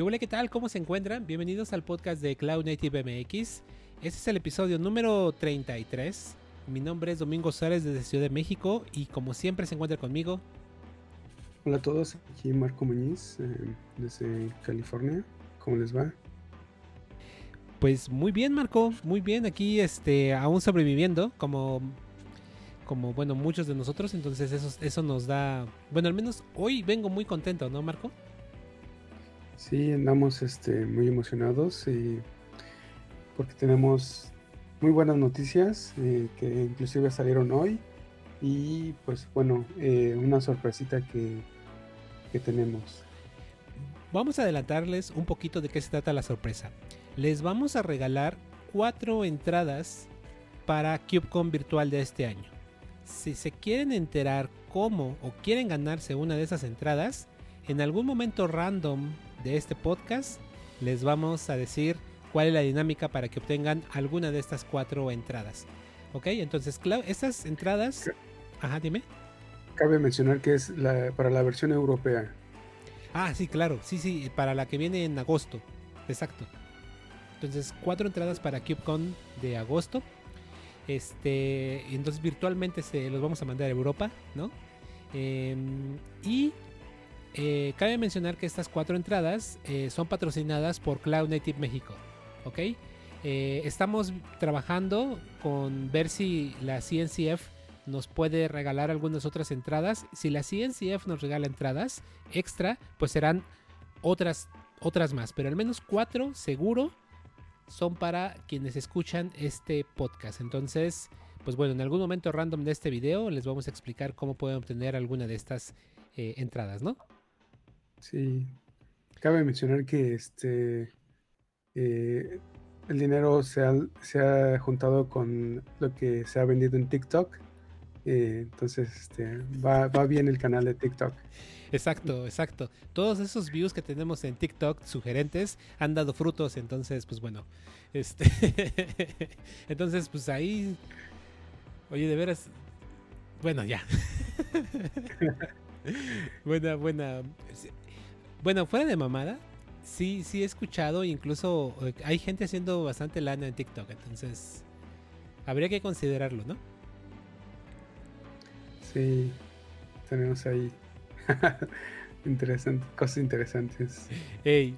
¿Qué hola, qué tal? ¿Cómo se encuentran? Bienvenidos al podcast de Cloud Native MX. Este es el episodio número 33. Mi nombre es Domingo Suárez desde Ciudad de México y como siempre se encuentra conmigo. Hola a todos, aquí Marco Muñiz eh, desde California. ¿Cómo les va? Pues muy bien, Marco, muy bien. Aquí este, aún sobreviviendo, como, como bueno, muchos de nosotros. Entonces eso, eso nos da, bueno, al menos hoy vengo muy contento, ¿no, Marco? Sí, andamos este, muy emocionados y porque tenemos muy buenas noticias eh, que inclusive salieron hoy y pues bueno, eh, una sorpresita que, que tenemos. Vamos a adelantarles un poquito de qué se trata la sorpresa. Les vamos a regalar cuatro entradas para CubeCon virtual de este año. Si se quieren enterar cómo o quieren ganarse una de esas entradas, en algún momento random de este podcast les vamos a decir cuál es la dinámica para que obtengan alguna de estas cuatro entradas. Ok, entonces, estas entradas... Ajá, dime. Cabe mencionar que es para la versión europea. Ah, sí, claro, sí, sí, para la que viene en agosto. Exacto. Entonces, cuatro entradas para CubeCon de agosto. Este, entonces virtualmente se los vamos a mandar a Europa, ¿no? Em, y eh, cabe mencionar que estas cuatro entradas eh, son patrocinadas por Cloud Native México. ¿Ok? Eh, estamos trabajando con ver si la CNCF nos puede regalar algunas otras entradas. Si la CNCF nos regala entradas extra, pues serán otras, otras más. Pero al menos cuatro seguro son para quienes escuchan este podcast. Entonces, pues bueno, en algún momento random de este video les vamos a explicar cómo pueden obtener alguna de estas entradas, ¿no? Sí, cabe mencionar que este eh, el dinero se ha, se ha, juntado con lo que se ha vendido en TikTok. Eh, entonces este, va, va, bien el canal de TikTok. Exacto, exacto. Todos esos views que tenemos en TikTok sugerentes han dado frutos. Entonces, pues bueno. Este entonces, pues ahí. Oye, de veras. Bueno, ya. buena, buena. Bueno, fuera de mamada, sí, sí he escuchado, incluso eh, hay gente haciendo bastante lana en TikTok, entonces habría que considerarlo, ¿no? Sí, tenemos ahí interesante, cosas interesantes. Hey,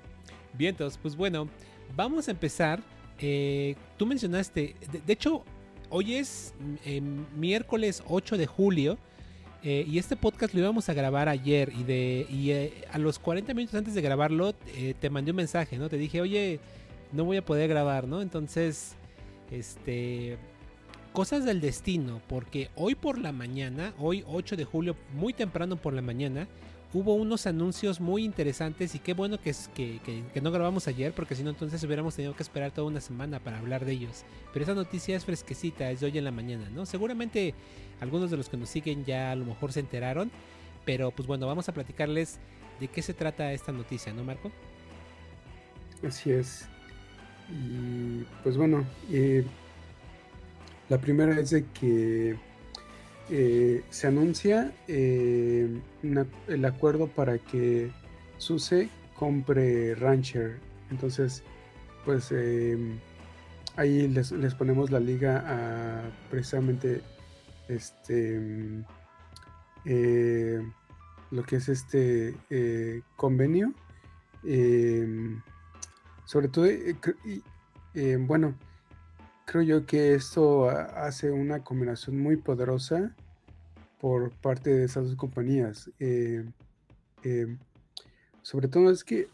vientos, pues bueno, vamos a empezar. Eh, tú mencionaste, de, hecho, hoy es mm, miércoles 8 de julio. Eh, y este podcast lo íbamos a grabar ayer y de eh, a los 40 minutos antes de grabarlo eh, te mandé un mensaje, ¿no? Te dije, oye, no voy a poder grabar, ¿no? Entonces, este, cosas del destino, porque hoy por la mañana, hoy 8 de julio, muy temprano por la mañana, hubo unos anuncios muy interesantes y qué bueno que, que, no grabamos ayer porque si no entonces hubiéramos tenido que esperar toda una semana para hablar de ellos. Pero esa noticia es fresquecita, es de hoy en la mañana, ¿no? Seguramente algunos de los que nos siguen ya a lo mejor se enteraron, pero pues bueno, vamos a platicarles de qué se trata esta noticia, ¿no, Marco? Así es. Y pues bueno, eh, la primera es de que eh, se anuncia eh, el acuerdo para que SUSE compre Rancher. Entonces, pues eh, ahí les, ponemos la liga a precisamente este lo que es este convenio. sobre todo, bueno, creo yo que esto hace una combinación muy poderosa por parte de esas dos compañías. Eh, eh, sobre todo es que,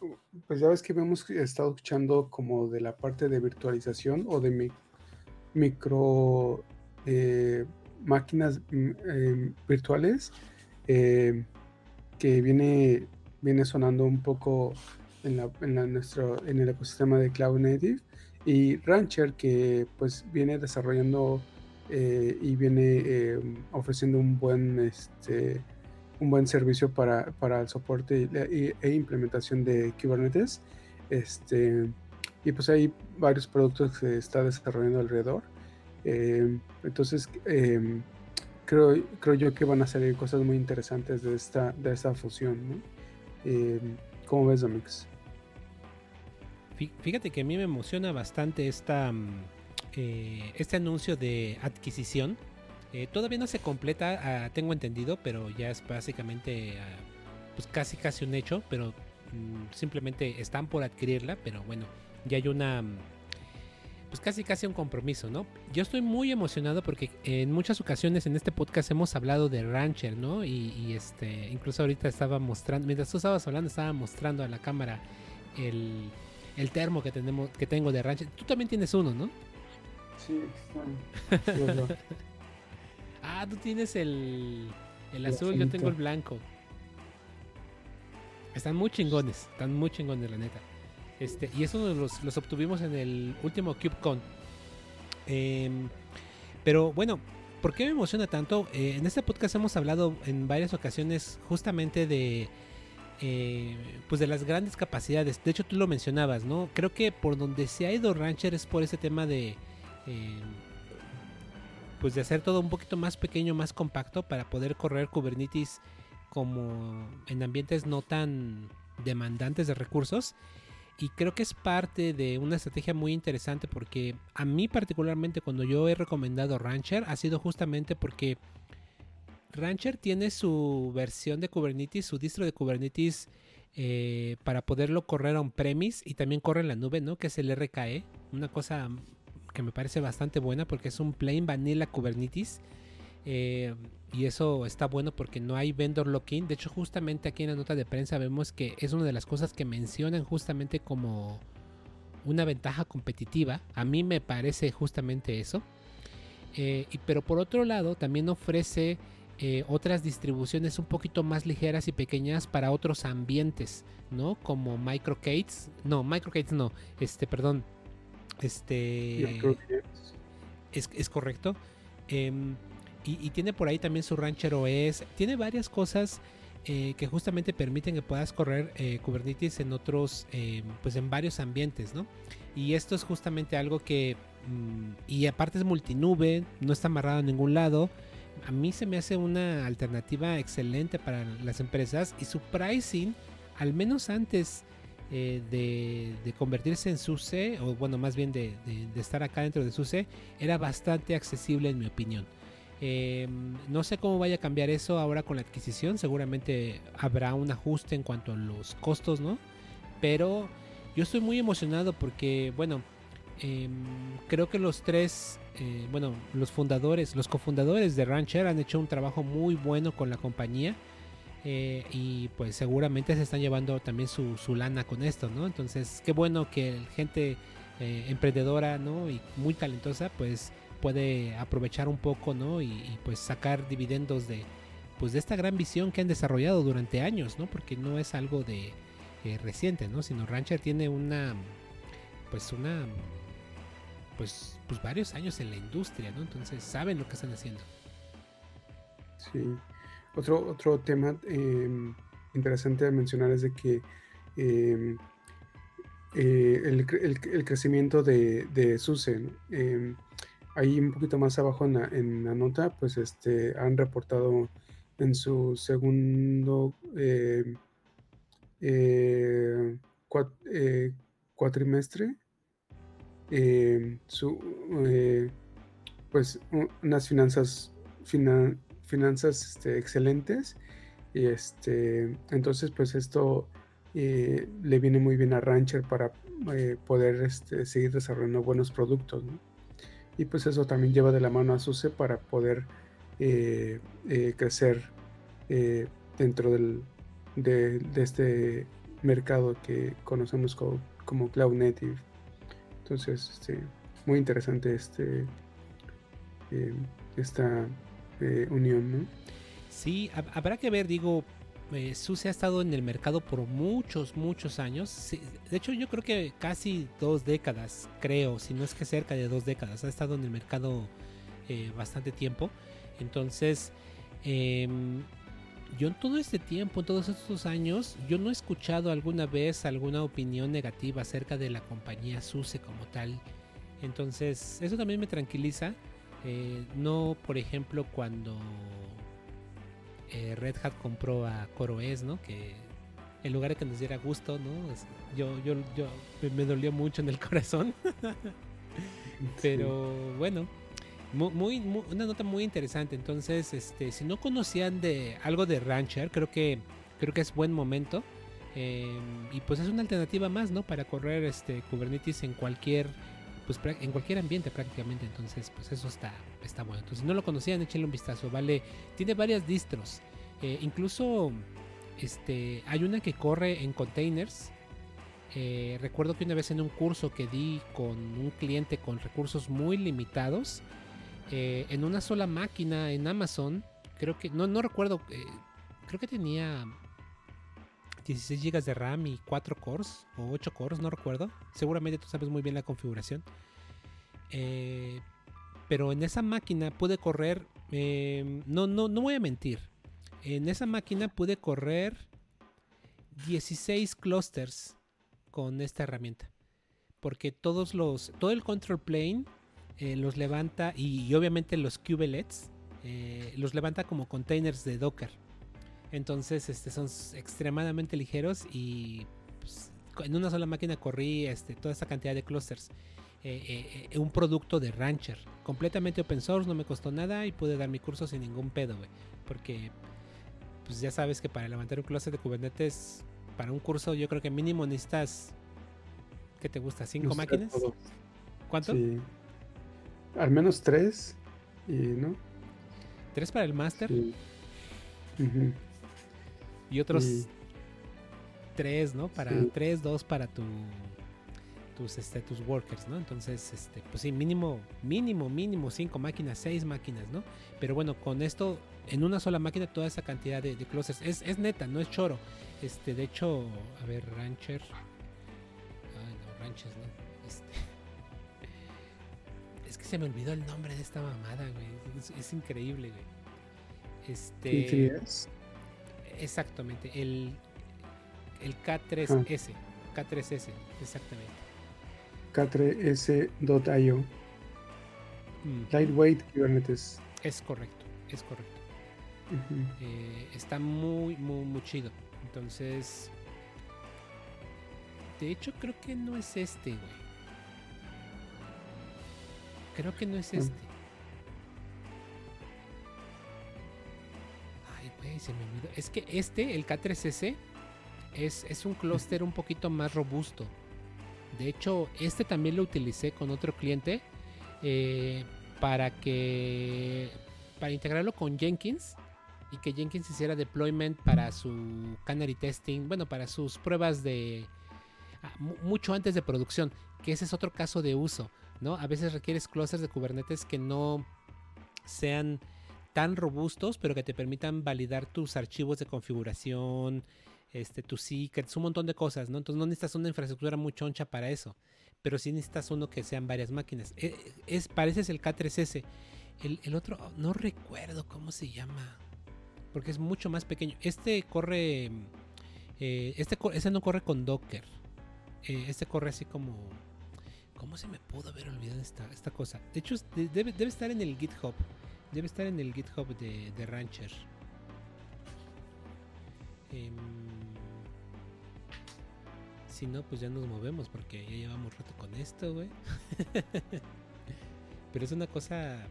pues ya ves que hemos estado escuchando como de la parte de virtualización o de micro eh, máquinas mm, virtuales que viene, viene sonando un poco en, la, en, nuestro, en el ecosistema de Cloud Native y Rancher que pues viene desarrollando eh, y viene eh, ofreciendo un buen, este, un buen servicio para, para el soporte e, implementación de Kubernetes. Este, y pues hay varios productos que se está desarrollando alrededor. Eh, entonces, em, creo, creo yo que van a salir cosas muy interesantes de esta, de esta fusión. Em, ¿Cómo ves, Domix? fíjate que a mí me emociona bastante esta, mm, este anuncio de adquisición. Eh, todavía no se completa, ah, tengo entendido, pero ya es básicamente ah, pues casi casi un hecho, pero mm, simplemente están por adquirirla, pero bueno, ya hay una mm, pues casi casi un compromiso, ¿no? Yo estoy muy emocionado porque en muchas ocasiones en este podcast hemos hablado de Rancher, ¿no? Y, este, incluso ahorita estaba mostrando, mientras tú estabas hablando, estaba mostrando a la cámara el, el termo que tenemos, que tengo de Rancher. Tú también tienes uno, ¿no? Sí, están. ah, tú tienes el, el azul, yo tengo el blanco. Están muy chingones, están muy chingones, la neta. Este, y eso los, los obtuvimos en el último CubeCon. Em, pero bueno, ¿por qué me emociona tanto? Eh, en este podcast hemos hablado en varias ocasiones justamente de, eh, pues de las grandes capacidades. De hecho, tú lo mencionabas, ¿no? Creo que por donde se ha ido Rancher es por ese tema de, em, pues de hacer todo un poquito más pequeño, más compacto para poder correr Kubernetes como en ambientes no tan demandantes de recursos y creo que es parte de una estrategia muy interesante porque a mí particularmente cuando yo he recomendado Rancher ha sido justamente porque Rancher tiene su versión de Kubernetes, su distro de Kubernetes eh, para poderlo correr on-premise y también corre en la nube, ¿no? Que es el RKE, una cosa que me parece bastante buena porque es un plain vanilla Kubernetes eh, y eso está bueno porque no hay vendor lock-in. De hecho, justamente aquí en la nota de prensa vemos que es una de las cosas que mencionan justamente como una ventaja competitiva. A mí me parece justamente eso. Eh, y, pero por otro lado, también ofrece eh, otras distribuciones un poquito más ligeras y pequeñas para otros ambientes, ¿no? Como microcates. No, microcates no. Este, perdón. Este. Es, es correcto. Em, y, tiene por ahí también su Rancher OS. Tiene varias cosas eh, que justamente permiten que puedas correr eh, Kubernetes en otros, eh, pues en varios ambientes, ¿no? Y esto es justamente algo que, mm, y aparte es multinube, no está amarrado a ningún lado. A mí se me hace una alternativa excelente para las empresas y su pricing, al menos antes de, convertirse en SUSE, o bueno, más bien de, de estar acá dentro de SUSE, era bastante accesible en mi opinión. Em, no sé cómo vaya a cambiar eso ahora con la adquisición. Seguramente habrá un ajuste en cuanto a los costos, ¿no? Pero yo estoy muy emocionado porque, bueno, em, creo que los tres, eh, bueno, los fundadores, los cofundadores de Rancher han hecho un trabajo muy bueno con la compañía. Eh, y pues seguramente se están llevando también su, su, lana con esto, ¿no? Entonces, qué bueno que gente eh, emprendedora, ¿no? Y muy talentosa, pues puede aprovechar un poco, ¿no? Y, pues sacar dividendos de, pues de esta gran visión que han desarrollado durante años, ¿no? Porque no es algo de eh, reciente, ¿no? Sino Rancher tiene una, pues una, pues, pues varios años en la industria, ¿no? Entonces saben lo que están haciendo. Sí. Otro, otro tema em, interesante de mencionar es de que em, eh, el, el, crecimiento de, de SUSE. Em, ahí un poquito más abajo en la, nota, pues este, han reportado en su segundo eh, eh, cuatrimestre su, pues unas finanzas finanzas este, excelentes y este entonces pues esto le viene muy bien a Rancher para poder este, seguir desarrollando buenos productos y pues eso también lleva de la mano a SUSE para poder eh, eh, crecer eh, dentro del, de, este mercado que conocemos como, Cloud Native. Entonces, este, muy interesante este, esta unión, ¿no? Sí, habrá que ver, digo, eh, ha estado en el mercado por muchos, muchos años. de hecho, yo creo que casi dos décadas, creo, si no es que cerca de dos décadas. Ha estado en el mercado eh, bastante tiempo. Entonces, em, yo en todo este tiempo, en todos estos años, yo no he escuchado alguna vez alguna opinión negativa acerca de la compañía SUSE como tal. Entonces, eso también me tranquiliza. Eh, no, por ejemplo, cuando eh, Red Hat compró a CoreOS, ¿no? Que en lugar de que nos diera gusto, ¿no? Yo, yo, yo me dolió mucho en el corazón. Pero bueno, muy, una nota muy interesante. Entonces, este, si no conocían de algo de Rancher, creo que creo que es buen momento. Em, y pues es una alternativa más, ¿no? Para correr este Kubernetes en cualquier pues en cualquier ambiente prácticamente. Entonces, pues eso está está bueno. Entonces, si no lo conocían, échenle un vistazo. Vale, tiene varias distros. Eh, incluso este hay una que corre en containers. Eh, recuerdo que una vez en un curso que di con un cliente con recursos muy limitados, eh, en una sola máquina en Amazon, creo que, no, no recuerdo, creo que tenía 16 GB de RAM y 4 cores o 8 cores, no recuerdo. Seguramente tú sabes muy bien la configuración. Eh, pero en esa máquina pude correr, no, no, no voy a mentir, en esa máquina pude correr 16 clusters con esta herramienta. Porque todos los, todo el control plane eh, los levanta y, obviamente los kubelets eh, los levanta como containers de Docker. Entonces este, son extremadamente ligeros y pues, en una sola máquina corrí este, toda esta cantidad de clusters. Eh, un producto de Rancher, completamente open source, no me costó nada y pude dar mi curso sin ningún pedo, Porque pues ya sabes que para levantar un cluster de Kubernetes, para un curso yo creo que mínimo necesitas, ¿qué te gusta? ¿Cinco máquinas? ¿Cuánto? Sí. Al menos tres. Y, ¿no? ¿Tres para el máster? Y otros tres, ¿no? Para tres, dos para tu tus, este, tus workers, ¿no? Entonces, este, pues sí, mínimo, mínimo, mínimo cinco máquinas, seis máquinas, ¿no? Pero bueno, con esto, en una sola máquina, toda esa cantidad de, de clusters, es, es, neta, no es choro. Este, de hecho, a ver, Rancher. Ay, no, Ranchers, ¿no? se me olvidó el nombre de esta mamada, güey. Es, increíble, güey. Este. es? Exactamente. El, el K3S. Ah. K3S, exactamente. K3S.io. Lightweight Kubernetes. Es correcto, es correcto. Eh, está muy, muy, muy chido. Entonces. De hecho, creo que no es este, güey. Creo que no es este. Es que este, el K3S, es, es un clúster un poquito más robusto. De hecho, este también lo utilicé con otro cliente eh, para que para integrarlo con Jenkins y que Jenkins hiciera deployment para su canary testing, bueno, para sus pruebas de ah, mucho antes de producción, que ese es otro caso de uso. ¿no? A veces requieres clusters de Kubernetes que no sean tan robustos, pero que te permitan validar tus archivos de configuración, este, tus secrets, un montón de cosas, ¿no? Entonces no necesitas una infraestructura muy choncha para eso, pero sí necesitas uno que sean varias máquinas. E, es, pareces el K3S. El, otro, no recuerdo cómo se llama, porque es mucho más pequeño. Este corre, eh, este, este no corre con Docker. Eh, este corre así como ¿Cómo se me pudo haber olvidado esta, esta cosa? De hecho, debe, estar en el GitHub. Debe estar en el GitHub de, Rancher. Em, si no, pues ya nos movemos porque ya llevamos rato con esto, güey. Pero es una cosa...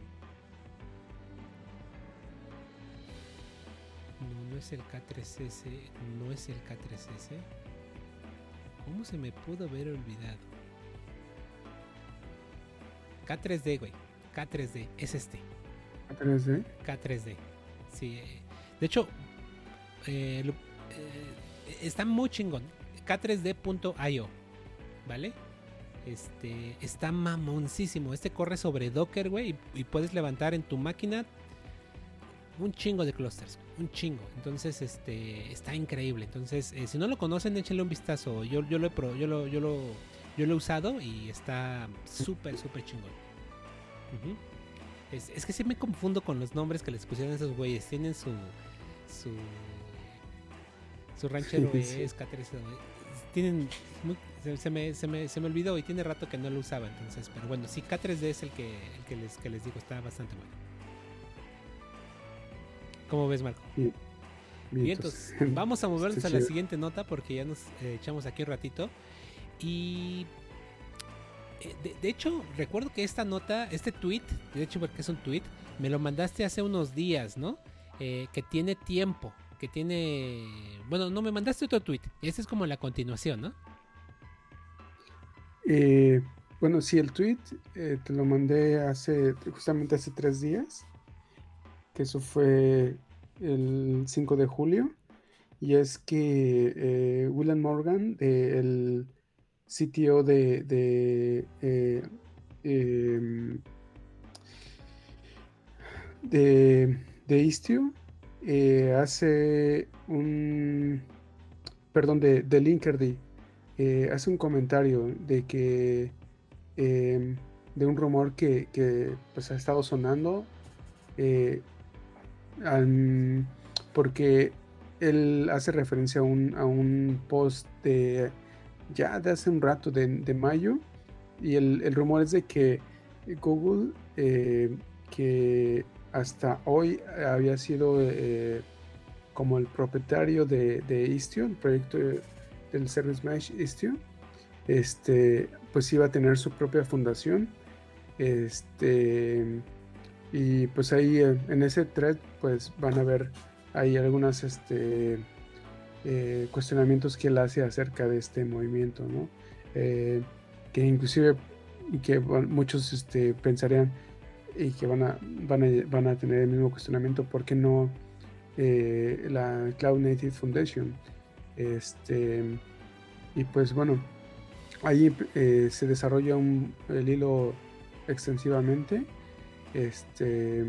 No, no es el K3S. No es el K3S. ¿Cómo se me pudo haber olvidado? K3D, güey. K3D, es este. K3D. K3D. Sí. Eh, de hecho, eh, eh, está muy chingón. K3D.io. ¿Vale? Este está mamoncísimo. Este corre sobre Docker, güey. Y, puedes levantar en tu máquina un chingo de clusters. Un chingo. Entonces, este está increíble. Entonces, si no lo conocen, échenle un vistazo. Yo, yo lo yo lo, yo lo yo lo he usado y está súper, súper chingón. Es, que sí me confundo con los nombres que les pusieron esos güeyes. Tienen su. su. su ranchero es Tienen. se, me, se, me, se me olvidó y tiene rato que no lo usaba entonces. Pero bueno, sí, K3D es el que, el que, les, que les digo, está bastante bueno. ¿Cómo ves, Marco? Bien, entonces vamos a movernos a la siguiente nota porque ya nos eh, echamos aquí un ratito. Y eh, de, hecho, recuerdo que esta nota, este tweet, de hecho porque es un tweet, me lo mandaste hace unos días, ¿no? Eh, que tiene tiempo, que tiene... Bueno, no, me mandaste otro tweet. Este es como la continuación, ¿no? bueno, sí, el tweet te lo mandé hace, justamente hace tres días. Que eso fue el 5 de julio. Y es que eh, William Morgan, el CTO de, de, eh, em, de, Istio, eh, hace un, perdón, de, de Linkerd, hace un comentario de que, em, de un rumor que, que pues, ha estado sonando porque él hace referencia a un, a un post de ya de hace un rato, de, mayo, y el, rumor es de que Google, eh, que hasta hoy había sido eh, como el propietario de, de, Istio, el proyecto del Service Mesh Istio, este, pues iba a tener su propia fundación. Este, y pues ahí en ese thread pues van a ver ahí algunos este, eh, cuestionamientos que él hace acerca de este movimiento. Eh, que inclusive que muchos este, pensarían y que van a, van, a, van a tener el mismo cuestionamiento, ¿por qué no eh, la Cloud Native Foundation? Este, y pues bueno, ahí se desarrolla un, el hilo extensivamente este,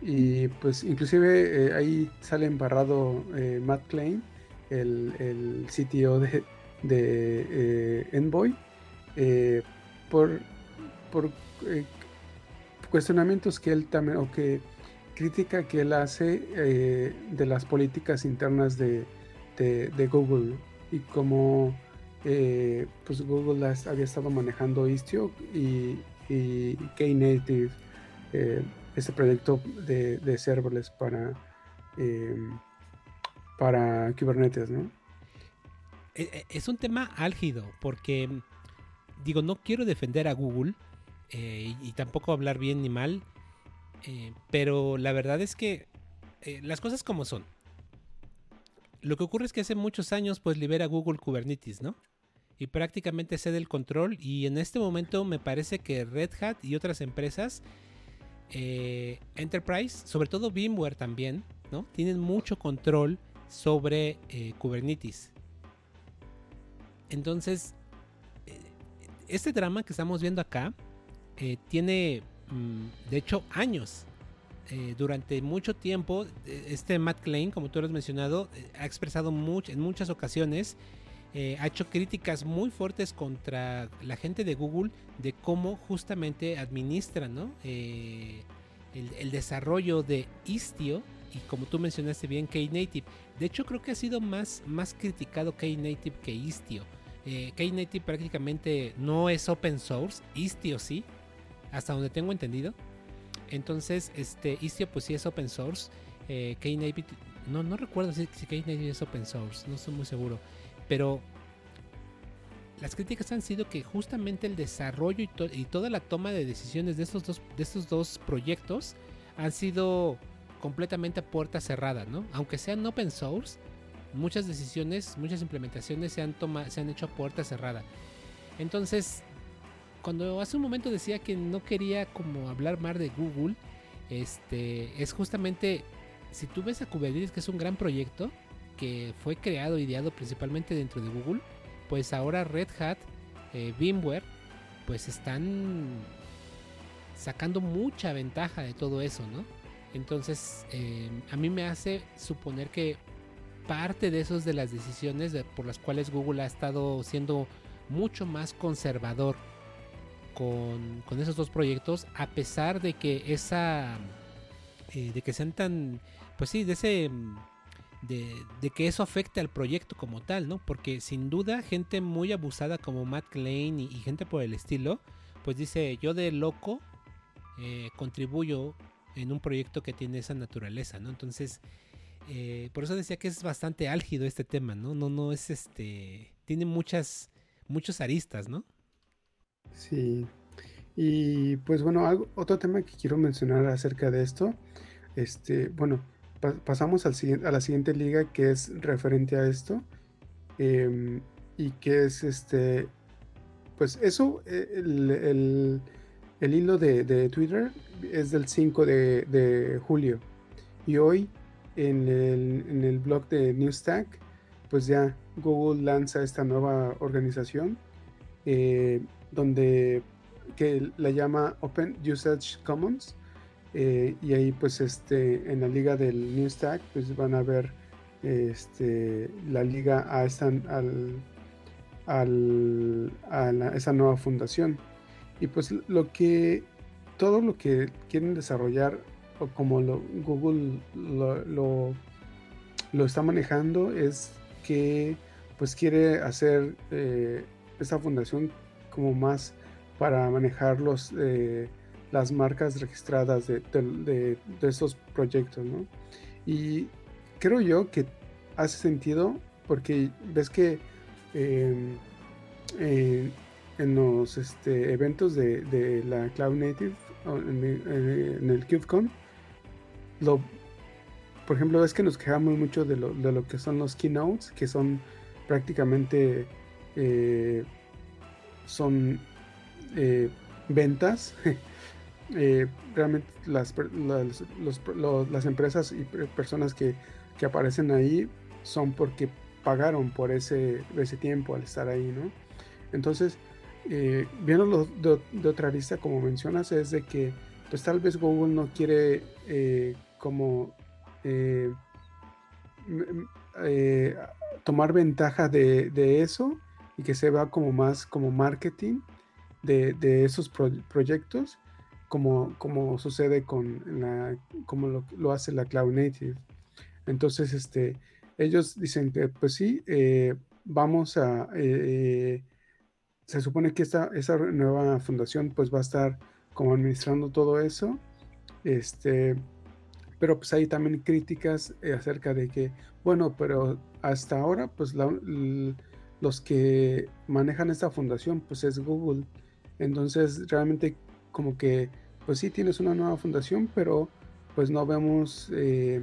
y pues inclusive ahí sale embarrado Matt Klein, el, el CTO de, de eh, Envoy, por, por cuestionamientos que él también, o que crítica que él hace de las políticas internas de, de, Google y como pues Google había estado manejando Istio y, y Knative eh, este proyecto de, de serverless para, para Kubernetes, ¿no? E, e, es un tema álgido porque, digo, no quiero defender a Google eh, y, tampoco hablar bien ni mal, eh, pero la verdad es que las cosas como son. Lo que ocurre es que hace muchos años pues libera Google Kubernetes, ¿no? Y prácticamente cede el control y en este momento me parece que Red Hat y otras empresas eh, Enterprise, sobre todo VMware también, ¿no? Tienen mucho control sobre eh, Kubernetes. Entonces, eh, este drama que estamos viendo acá tiene, mm, de hecho, años. durante mucho tiempo, este Matt Klein, como tú lo has mencionado, ha expresado en muchas ocasiones eh, ha hecho críticas muy fuertes contra la gente de Google de cómo justamente administran eh, el, desarrollo de Istio y como tú mencionaste bien Knative. De hecho creo que ha sido más, más criticado Knative que Istio. Eh, Knative prácticamente no es open source, Istio sí, hasta donde tengo entendido. Entonces, este Istio pues sí es open source. Eh, Knative, no, no recuerdo si, si Knative es open source, no estoy muy seguro. Pero las críticas han sido que justamente el desarrollo y, toda la toma de decisiones de estos dos, de estos dos proyectos han sido completamente a puerta cerrada, ¿no? Aunque sean open source, muchas decisiones, muchas implementaciones se han, se han hecho a puerta cerrada. Entonces, cuando hace un momento decía que no quería como hablar más de Google, este, es justamente, si tú ves a Kubernetes, que es un gran proyecto, que fue creado, ideado principalmente dentro de Google, pues ahora Red Hat, eh, VMware, pues están sacando mucha ventaja de todo eso, ¿no? Entonces, eh, a mí me hace suponer que parte de esos de las decisiones por las cuales Google ha estado siendo mucho más conservador con, con esos dos proyectos, a pesar de que esa, eh, de que sean pues sí, de ese de, que eso afecte al proyecto como tal, ¿no? Porque sin duda gente muy abusada como Matt Klein y, gente por el estilo, pues dice, yo de loco eh, contribuyo en un proyecto que tiene esa naturaleza, ¿no? Entonces, Eh, por eso decía que es bastante álgido este tema, ¿no? No, no es este. Tiene muchas, muchos aristas, ¿no? Sí. Y pues bueno, algo, otro tema que quiero mencionar acerca de esto. Este, bueno, pasamos al, a la siguiente liga que es referente a esto. Em, y que es este. Pues eso, eh, el, el, hilo de, Twitter es del 5 de, de julio. Y hoy en el, blog de Newstack, pues ya Google lanza esta nueva organización eh, donde que la llama Open Usage Commons eh, y ahí pues este en la liga del Newstack pues van a ver este, la liga a esta al, al, a esa nueva fundación y pues lo que todo lo que quieren desarrollar o como Google lo, lo, está manejando es que pues quiere hacer eh, esta fundación como más para manejar los, eh, las marcas registradas de, de, estos proyectos, ¿no? Y creo yo que hace sentido porque ves que em, en los este, eventos de, la Cloud Native, en, el, KubeCon, lo, por ejemplo, es que nos quejamos mucho de lo, de lo que son los keynotes, que son prácticamente eh, son eh, ventas. Eh, realmente las, las, empresas y personas que, que, aparecen ahí son porque pagaron por ese, ese tiempo al estar ahí, ¿no? Entonces, viéndolo de, otra lista, como mencionas, es de que pues tal vez Google no quiere como eh, eh, tomar ventaja de, eso y que se vea como más como marketing de, esos proyectos como, como sucede con la como lo, hace la cloud native. Entonces este ellos dicen que pues sí eh, vamos a se supone que esta esa nueva fundación pues va a estar como administrando todo eso este pero pues hay también críticas eh, acerca de que, bueno, pero hasta ahora pues los que manejan esta fundación pues es Google. Entonces realmente como que pues sí tienes una nueva fundación, pero pues no vemos eh,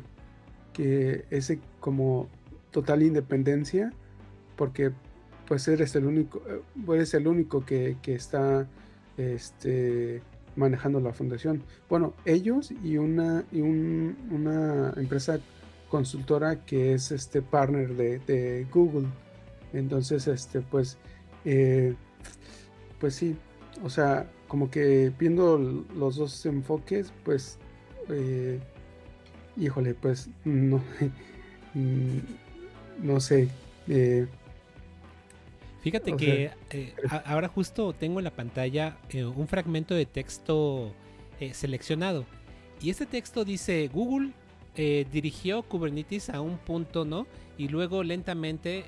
que ese como total independencia, porque pues eres el único, eh, eres el único que, que está este manejando la fundación. Bueno, ellos y una, y una empresa consultora que es este partner de, Google. Entonces, este, pues, eh, pues sí, o sea, como que viendo los dos enfoques, pues, eh, híjole, pues, no, no sé. Eh, Fíjate que eh, ahora justo tengo en la pantalla eh, un fragmento de texto eh, seleccionado. Y este texto dice, Google dirigió Kubernetes a un punto, ¿no? Y luego lentamente,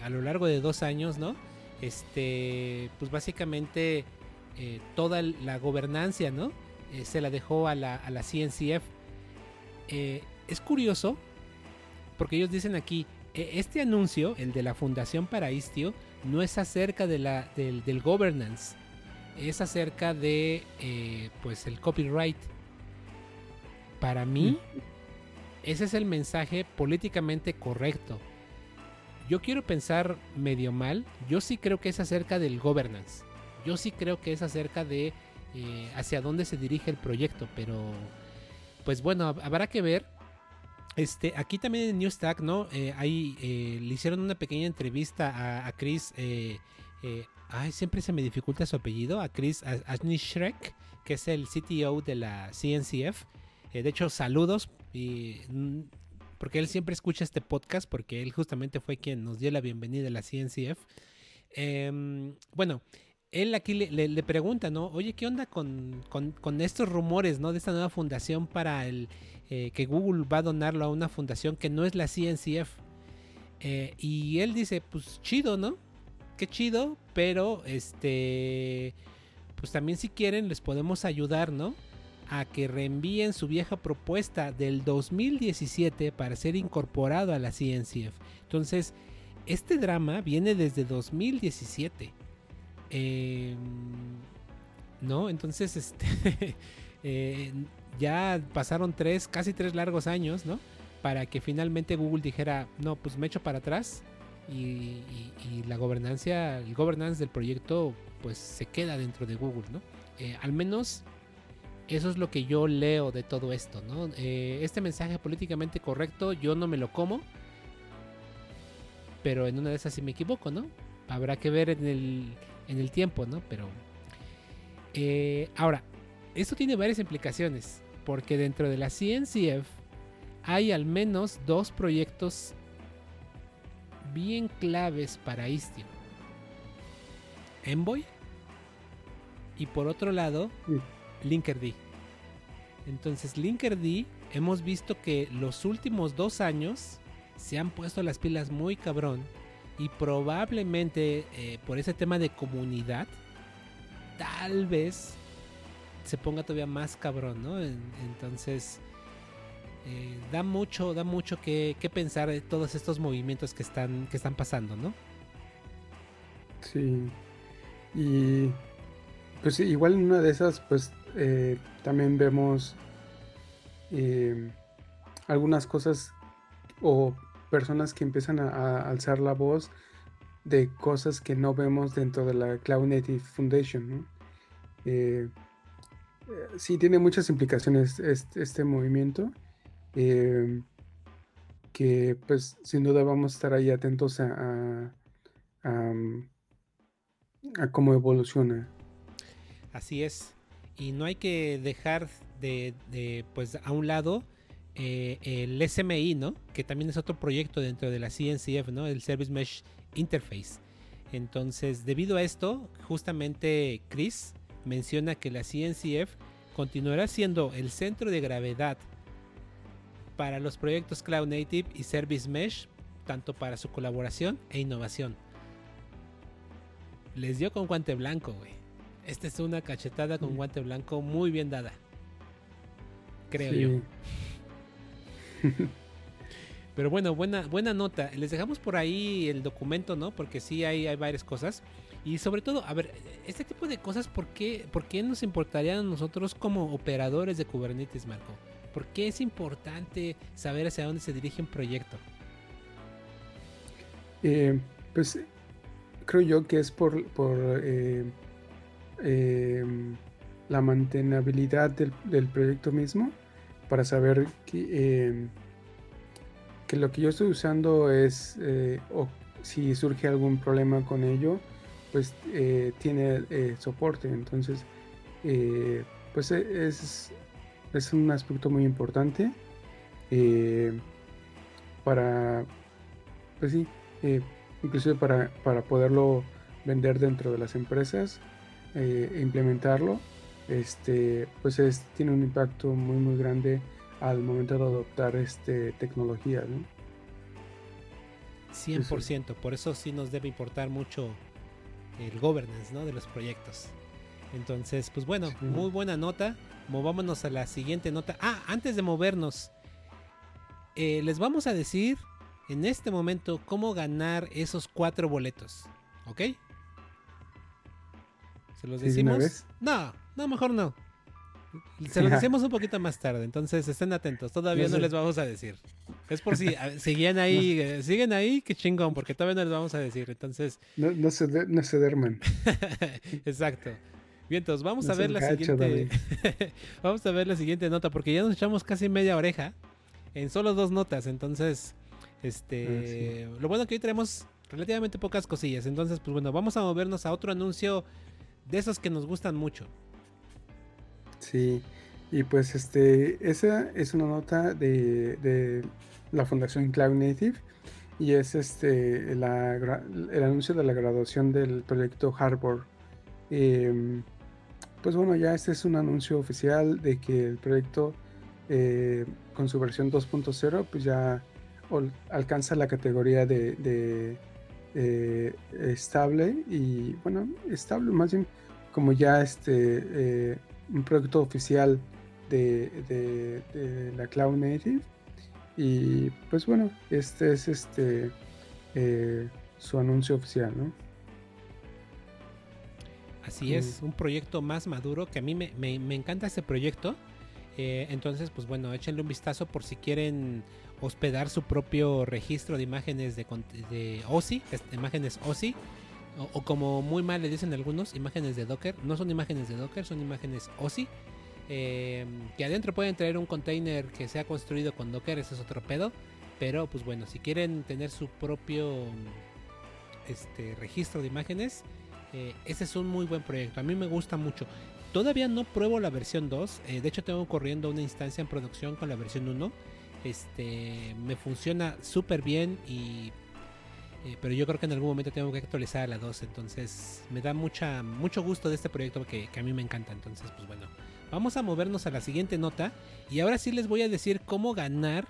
a lo largo de dos años, ¿no? Este, pues básicamente toda la gobernancia, ¿no? se la dejó a la, a la CNCF. es curioso, porque ellos dicen aquí, este anuncio, el de la Fundación para Istio, no es acerca de la, del, governance, es acerca de eh, pues el copyright. Para mí, ese es el mensaje políticamente correcto. Yo quiero pensar medio mal, yo sí creo que es acerca del governance. Yo sí creo que es acerca de eh, hacia dónde se dirige el proyecto, pero pues bueno, habrá que ver este, aquí también en Newstack, ¿no? Eh, ahí eh, le hicieron una pequeña entrevista a, Chris. Eh, ay, siempre se me dificulta su apellido. A Chris Shrek, que es el CTO de la CNCF. de hecho, saludos. Mm, porque él siempre escucha este podcast, porque él justamente fue quien nos dio la bienvenida a la CNCF. Em, bueno, él aquí le, pregunta, ¿no? Oye, ¿qué onda con, con, estos rumores, ¿no? De esta nueva fundación para el eh, que Google va a donarlo a una fundación que no es la CNCF. Eh, y él dice, pues chido, ¿no? Qué chido, pero este, pues también si quieren les podemos ayudar, ¿no? a que reenvíen su vieja propuesta del 2017 para ser incorporado a la CNCF. Entonces, este drama viene desde 2017. Em, ¿No? Entonces, este, eh, ya pasaron tres, casi tres largos años, ¿no? Para que finalmente Google dijera, no, pues me echo para atrás y, la gobernancia, el del proyecto, pues se queda dentro de Google, ¿no? Eh, al menos eso es lo que yo leo de todo esto, ¿no? Eh, este mensaje políticamente correcto yo no me lo como, pero en una de esas sí me equivoco, ¿no? Habrá que ver en el, en el tiempo, ¿no? Pero... Eh, ahora, esto tiene varias implicaciones, porque dentro de la CNCF hay al menos dos proyectos bien claves para Istio. Envoy y por otro lado Linkerd. Entonces Linkerd hemos visto que los últimos dos años se han puesto las pilas muy cabrón y probablemente eh, por ese tema de comunidad tal vez se ponga todavía más cabrón, ¿no? entonces eh, da mucho, da mucho que, pensar de todos estos movimientos que están, que están pasando, ¿no? Sí. Y pues igual en una de esas, pues eh, también vemos algunas cosas o personas que empiezan a, alzar la voz de cosas que no vemos dentro de la Cloud Native Foundation. Eh, eh, sí, tiene muchas implicaciones este, movimiento. Eh, que pues sin duda vamos a estar ahí atentos a, a, cómo evoluciona. Así es. Y no hay que dejar de, de pues a un lado eh, el SMI, ¿no? Que también es otro proyecto dentro de la CNCF, ¿no? El Service Mesh Interface. Entonces, debido a esto, justamente Chris menciona que la CNCF continuará siendo el centro de gravedad para los proyectos Cloud Native y Service Mesh, tanto para su colaboración e innovación. Les dio con guante blanco, güey. Esta es una cachetada con mm. guante blanco muy bien dada. Creo yo. Pero bueno, buena, buena nota. Les dejamos por ahí el documento, ¿no? Porque sí hay, hay varias cosas. Y sobre todo, a ver, este tipo de cosas, ¿por qué, ¿por qué nos importarían a nosotros como operadores de Kubernetes, Marco? ¿Por qué es importante saber hacia dónde se dirige un proyecto? Eh, pues creo yo que es por, por eh, eh, la mantenabilidad del, del proyecto mismo para saber que, em, que lo que yo estoy usando es, eh, o si surge algún problema con ello, pues eh, tiene eh, soporte. Entonces, pues e, es, es un aspecto muy importante para, pues sí, inclusive para, para poderlo vender dentro de las empresas e implementarlo este, pues tiene un impacto muy muy grande al momento de adoptar este, tecnología. ¿no? 100%, por eso sí nos debe importar mucho el governance ¿no? de los proyectos. Entonces, pues bueno, muy buena nota. Movámonos a la siguiente nota. Ah, antes de movernos, eh, les vamos a decir en este momento cómo ganar esos cuatro boletos. ¿Ok? ¿Se los decimos? No, no, mejor no. Se los decimos un poquito más tarde, entonces estén atentos. Todavía no, les vamos a decir. Es por si siguen ahí, eh, siguen ahí, qué chingón, porque todavía no les vamos a decir. Entonces. No, no se, no se derman. Exacto. Bien, entonces vamos a ver la siguiente. vamos a ver la siguiente nota, porque ya nos echamos casi media oreja en solo dos notas. Entonces, este. Ah, lo bueno que hoy tenemos relativamente pocas cosillas. Entonces, pues bueno, vamos a movernos a otro anuncio de esos que nos gustan mucho. Sí, y pues este, esa es una nota de, la Fundación Cloud Native y es este el anuncio de la graduación del proyecto Harbor. Em, pues bueno, ya este es un anuncio oficial de que el proyecto eh, con su versión 2.0 pues ya alcanza la categoría de, eh, estable y bueno, estable más bien como ya este eh, un proyecto oficial de, la Cloud Native. Y pues bueno, este es este eh, su anuncio oficial, ¿no? Así es, un proyecto más maduro que a mí me, encanta este proyecto. Eh, entonces, pues bueno, échenle un vistazo por si quieren hospedar su propio registro de imágenes de, de OSI, imágenes OSI, o, como muy mal le dicen algunos, imágenes de Docker. No son imágenes de Docker, son imágenes OSI. Eh, que adentro pueden traer un container que sea construido con Docker, eso es otro pedo. Pero pues bueno, si quieren tener su propio este, registro de imágenes, eh, ese es un muy buen proyecto. A mí me gusta mucho. Todavía no pruebo la versión 2. Eh, de hecho, tengo corriendo una instancia en producción con la versión 1. Este me funciona súper bien y eh, pero yo creo que en algún momento tengo que actualizar a la 2. Entonces me da mucha, mucho gusto de este proyecto que, que, a mí me encanta. Entonces, pues bueno, vamos a movernos a la siguiente nota. Y ahora sí les voy a decir cómo ganar.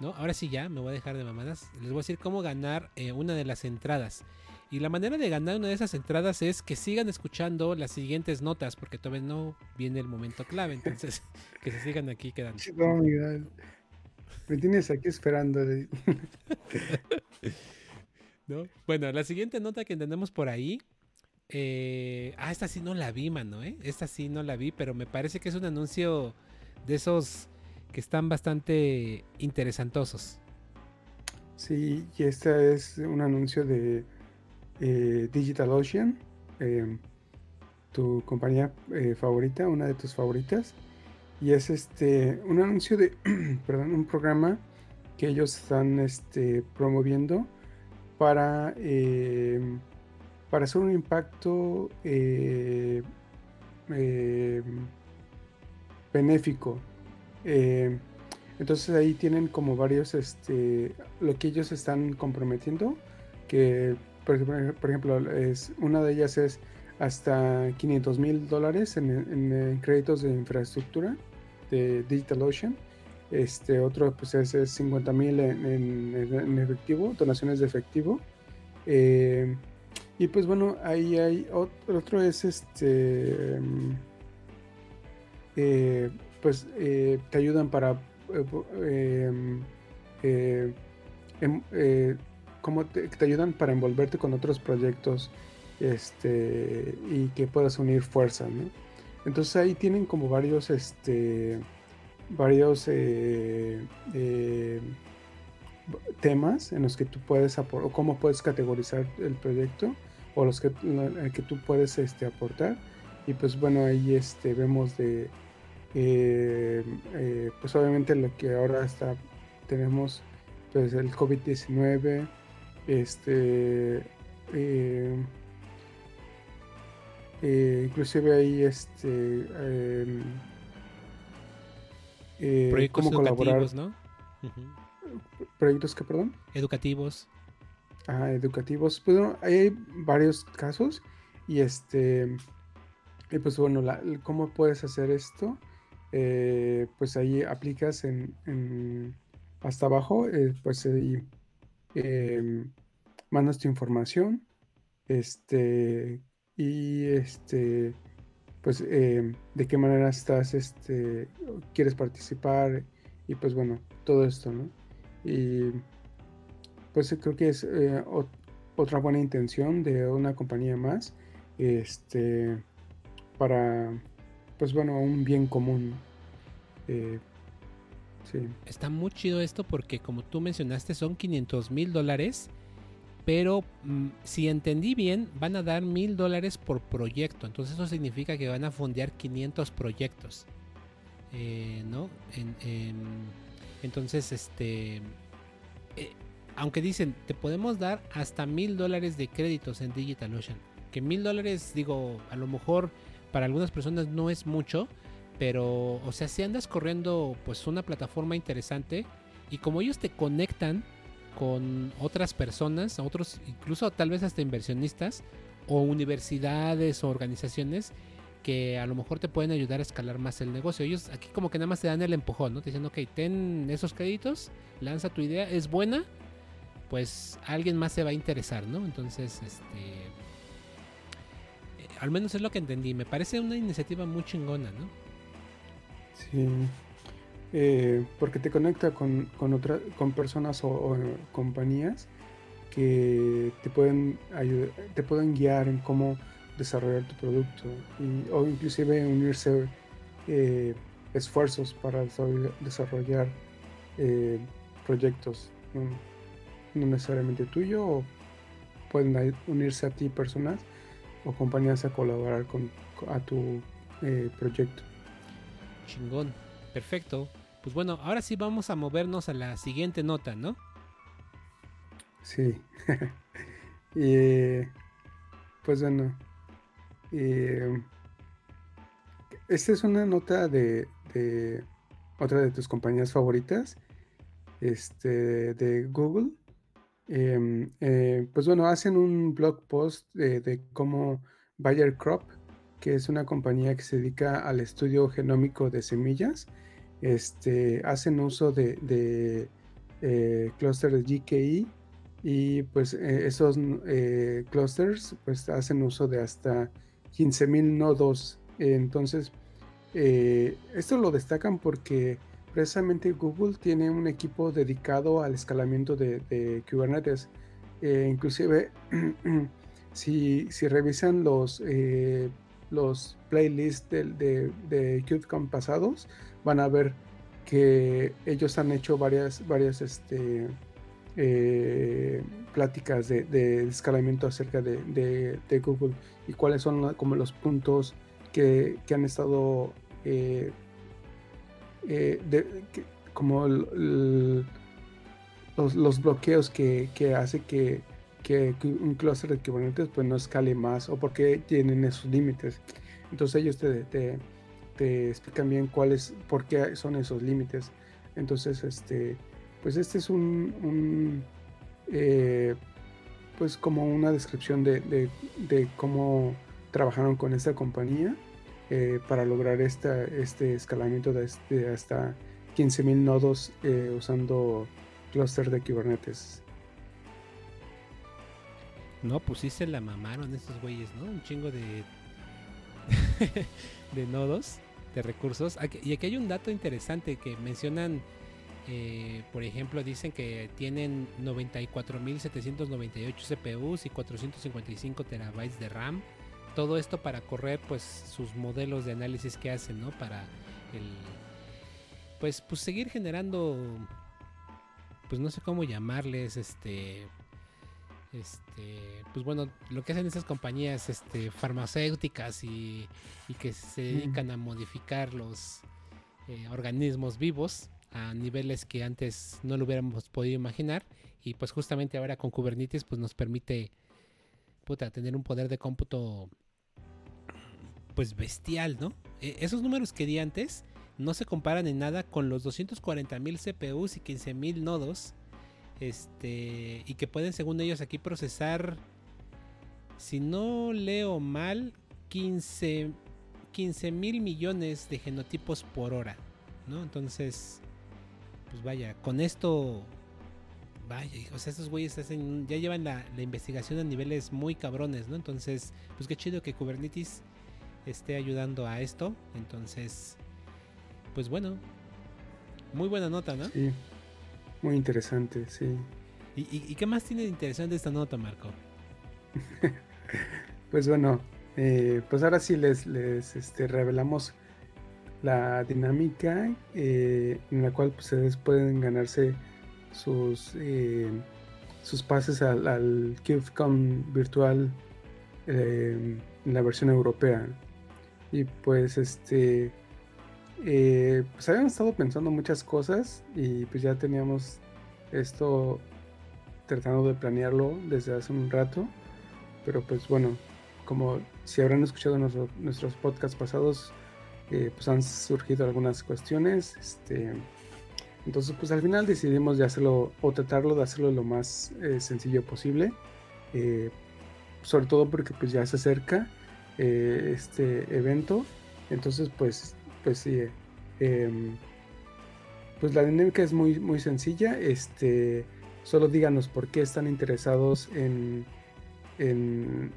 ¿No? Ahora sí ya, me voy a dejar de mamadas. Les voy a decir cómo ganar una de las entradas. Y la manera de ganar una de esas entradas es que sigan escuchando las siguientes notas, porque todavía no viene el momento clave. Entonces, que se sigan aquí quedando. Me tienes aquí esperando. ¿No? Bueno, la siguiente nota que entendemos por ahí. Eh, ah, esta sí no la vi, mano, ¿eh? Esta sí no la vi, pero me parece que es un anuncio de esos que están bastante interesantosos. Sí, y este es un anuncio de eh, DigitalOcean, eh, tu compañía eh, favorita, una de tus favoritas. Y es este un anuncio de, perdón, un programa que ellos están este, promoviendo para, para hacer un impacto benéfico. entonces ahí tienen como varios, este, lo que ellos están comprometiendo, que por, ejemplo, es, una de ellas es hasta 500 mil dólares en, créditos de infraestructura de DigitalOcean. Este otro pues es, 50 mil en, efectivo, donaciones de efectivo. Eh, y pues bueno, ahí hay otro, es este eh, pues eh, te ayudan para em, em, cómo te, ayudan para envolverte con otros proyectos este, y que puedas unir fuerzas. Entonces ahí tienen como varios, este, varios eh, eh, temas en los que tú puedes aportar, o cómo puedes categorizar el proyecto, o los que, que tú puedes este, aportar. Y pues bueno, ahí este, vemos de, eh, pues obviamente lo que ahora está, tenemos pues el COVID-19, este. Eh, eh, inclusive ahí este. Eh, Proyectos educativos, ¿no? ¿Proyectos que, perdón? Educativos. Ah, educativos. Pues bueno, hay varios casos. Y este. Y pues bueno, ¿cómo puedes hacer esto? pues ahí aplicas en, hasta abajo, pues ahí em, mandas tu información, este, y este, pues em, de qué manera estás, este, quieres participar, y pues bueno, todo esto, ¿no? Y pues creo que es eh, otra buena intención de una compañía más, este, para, pues bueno, un bien común. Eh, sí. Está muy chido esto porque como tú mencionaste son 500 mil dólares pero mm, si entendí bien, van a dar mil dólares por proyecto. Entonces eso significa que van a fondear 500 proyectos. Eh, ¿No? entonces, este... Eh, aunque dicen, te podemos dar hasta mil dólares de créditos en DigitalOcean. Que mil dólares, digo, a lo mejor para algunas personas no es mucho. Pero, o sea, si andas corriendo pues una plataforma interesante y como ellos te conectan con otras personas, otros, incluso tal vez hasta inversionistas o universidades o organizaciones que a lo mejor te pueden ayudar a escalar más el negocio. Ellos aquí como que nada más te dan el empujón, ¿no? Te dicen, ok, ten esos créditos, lanza tu idea, es buena, pues alguien más se va a interesar, ¿no? Entonces, este... Eh, al menos es lo que entendí. Me parece una iniciativa muy chingona, ¿no? Sí. Eh, porque te conecta con, con, con personas o, compañías que te pueden ayudar, te pueden guiar en cómo desarrollar tu producto y, o inclusive unirse eh, esfuerzos para desarrollar, eh, proyectos, no, necesariamente tuyo, o pueden unirse a ti personas o compañías a colaborar con, a tu proyecto. Chingón, perfecto. Pues bueno, ahora sí vamos a movernos a la siguiente nota, ¿no? Sí. y, pues bueno. esta es una nota de, otra de tus compañías favoritas, este, de Google. Em, eh, pues bueno, hacen un blog post de, de cómo Bayer Crop, que es una compañía que se dedica al estudio genómico de semillas, este, hacen uso de, de eh, clusters GKI y pues eh, esos eh, clusters pues hacen uso de hasta 15.000 nodos. Entonces, esto lo destacan porque precisamente Google tiene un equipo dedicado al escalamiento de, Kubernetes. inclusive, si, revisan los, los playlists de KubeCon pasados, van a ver que ellos han hecho varias, varias este, eh, pláticas de, escalamiento acerca de, Google y cuáles son como los puntos que, han estado eh, eh, como los, bloqueos que, hace que, un clúster de Kubernetes pues no escale más o porque tienen esos límites. Entonces ellos te, explican bien cuáles, por qué son esos límites. Entonces, este, pues este es un, eh, pues como una descripción de, cómo trabajaron con esta compañía eh, para lograr esta, este escalamiento de, hasta 15.000 nodos eh, usando cluster de Kubernetes. No, pues sí se la mamaron estos güeyes, ¿no? Un chingo de de nodos, de recursos. y aquí hay un dato interesante que mencionan, eh, por ejemplo, dicen que tienen 94.798 CPUs y 455 terabytes de RAM. Todo esto para correr pues sus modelos de análisis que hacen, ¿no? Para el pues pues seguir generando pues no sé cómo llamarles este este, pues bueno, lo que hacen esas compañías este, farmacéuticas y, que se dedican a modificar los eh, organismos vivos a niveles que antes no lo hubiéramos podido imaginar y pues justamente ahora con Kubernetes pues nos permite puta, tener un poder de cómputo pues bestial, ¿no? E, esos números que di antes no se comparan en nada con los 240.000 CPUs y 15.000 nodos este, y que pueden, según ellos, aquí procesar, si no leo mal, 15, mil millones de genotipos por hora. ¿no? Entonces, pues vaya, con esto, vaya, o sea, estos güeyes hacen, ya llevan la, la, investigación a niveles muy cabrones, ¿no? Entonces, pues qué chido que Kubernetes esté ayudando a esto. Entonces, pues bueno, muy buena nota, ¿no? Sí. Muy interesante, sí. ¿Y, qué más tiene de interesante esta nota, Marco? pues bueno, eh, pues ahora sí les, les este, revelamos la dinámica eh, en la cual pues, ustedes pueden ganarse sus, eh, sus pases al, al virtual en la versión europea. Y pues este eh, pues habíamos estado pensando muchas cosas y pues ya teníamos esto tratando de planearlo desde hace un rato. Pero pues bueno, como si habrán escuchado nuestros podcasts pasados, eh, pues han surgido algunas cuestiones. Este, entonces pues al final decidimos de hacerlo o tratarlo de hacerlo lo más eh, sencillo posible. sobre todo porque pues ya se acerca este evento. Entonces pues pues sí, em, pues la dinámica es muy, muy sencilla. Este, solo díganos por qué están interesados en, en,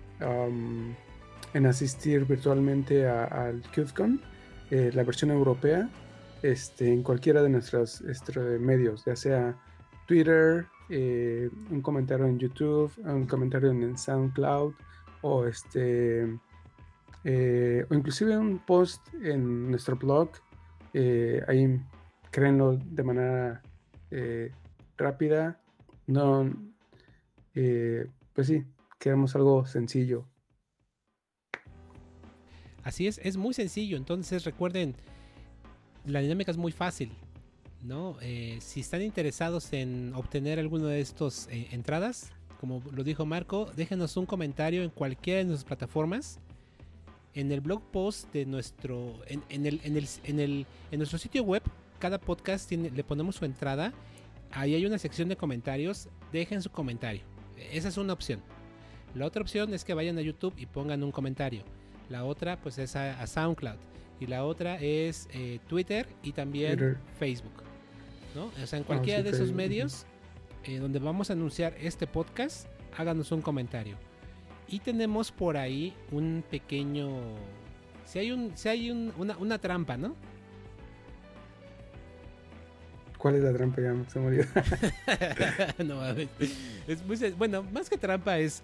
en asistir virtualmente al QFCon, eh, la versión europea. este, en cualquiera de nuestros este, medios, ya sea Twitter, eh, un comentario en YouTube, un comentario en SoundCloud o este eh, o inclusive un post en nuestro blog. Eh, ahí créenlo de manera rápida. No, pues sí, queremos algo sencillo. Así es, es muy sencillo. Entonces recuerden, la dinámica es muy fácil. ¿no? Eh, si están interesados en obtener alguna de estas eh, entradas, como lo dijo Marco, déjenos un comentario en cualquiera de nuestras plataformas. En el blog post de nuestro, en, el, en, el, en, el, en nuestro sitio web, cada podcast tiene, le ponemos su entrada. Ahí hay una sección de comentarios. Dejen su comentario. Esa es una opción. La otra opción es que vayan a YouTube y pongan un comentario. La otra, pues, es a SoundCloud y la otra es eh, Twitter y también Facebook. ¿no? O sea, en ah, cualquiera de esos medios eh, donde vamos a anunciar este podcast, háganos un comentario. Y tenemos por ahí un pequeño... Si hay, un, si hay una, trampa, ¿no? ¿Cuál es la trampa? Ya se murió. no, es muy, bueno, más que trampa es...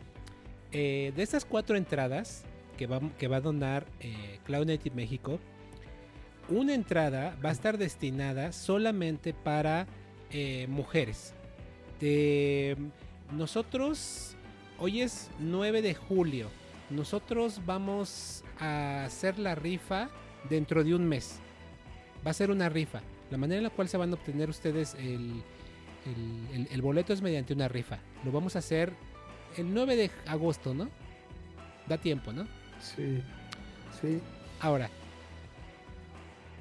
Eh, de estas cuatro entradas, que va, que va a donar eh, Cloud Native México, una entrada va a estar destinada solamente para eh, mujeres. De, nosotros, hoy es 9 de julio, nosotros vamos a hacer la rifa dentro de un mes. Va a ser una rifa. La manera en la cual se van a obtener ustedes el, el, el boleto es mediante una rifa. Lo vamos a hacer el 9 de agosto, ¿no? Da tiempo, ¿no? Sí, sí. Ahora,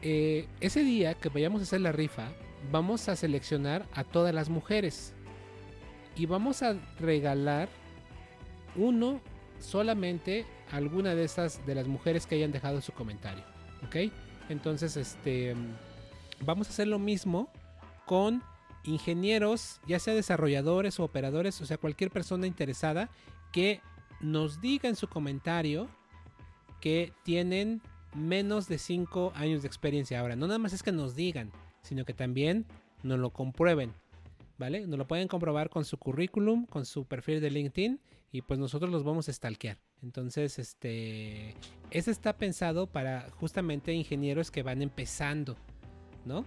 eh, ese día que vayamos a hacer la rifa, vamos a seleccionar a todas las mujeres y vamos a regalar uno solamente alguna de esas de las mujeres que hayan dejado su comentario, ¿ok? Entonces, este, vamos a hacer lo mismo con ingenieros, ya sea desarrolladores o operadores, o sea, cualquier persona interesada que nos diga en su comentario que tienen menos de 5 años de experiencia. Ahora, no nada más es que nos digan, sino que también nos lo comprueben. ¿Vale? Nos lo pueden comprobar con su currículum, con su perfil de LinkedIn y pues nosotros los vamos a stalkear. Entonces, este, ese está pensado para justamente ingenieros que van empezando, ¿no?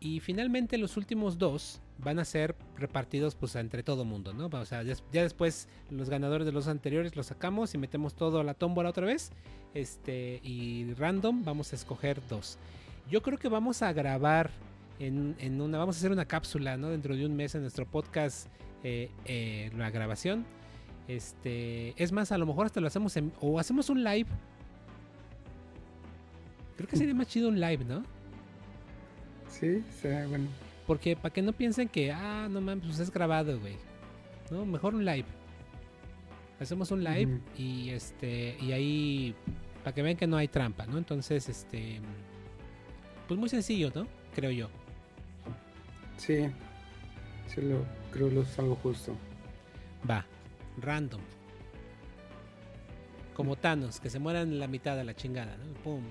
Y finalmente los últimos dos van a ser repartidos pues entre todo mundo, ¿no? O sea, ya, después los ganadores de los anteriores los sacamos y metemos todo a la tómbola otra vez. Este, y random vamos a escoger dos. Yo creo que vamos a grabar en, una, vamos a hacer una cápsula, ¿no? Dentro de un mes en nuestro podcast, eh, eh, la grabación. Este, es más, a lo mejor hasta lo hacemos en, o hacemos un live. Creo que sería más chido un live, ¿no? Sí, sea bueno. Porque para que no piensen que, ah, no mames, pues es grabado, güey. No, mejor un live. Hacemos un live y este y ahí para que vean que no hay trampa, ¿no? Entonces, este pues muy sencillo, ¿no? Creo yo. Sí. Sí lo creo que es algo justo. Va, random. Como Thanos, que se mueran en la mitad de la chingada, ¿no? Pum.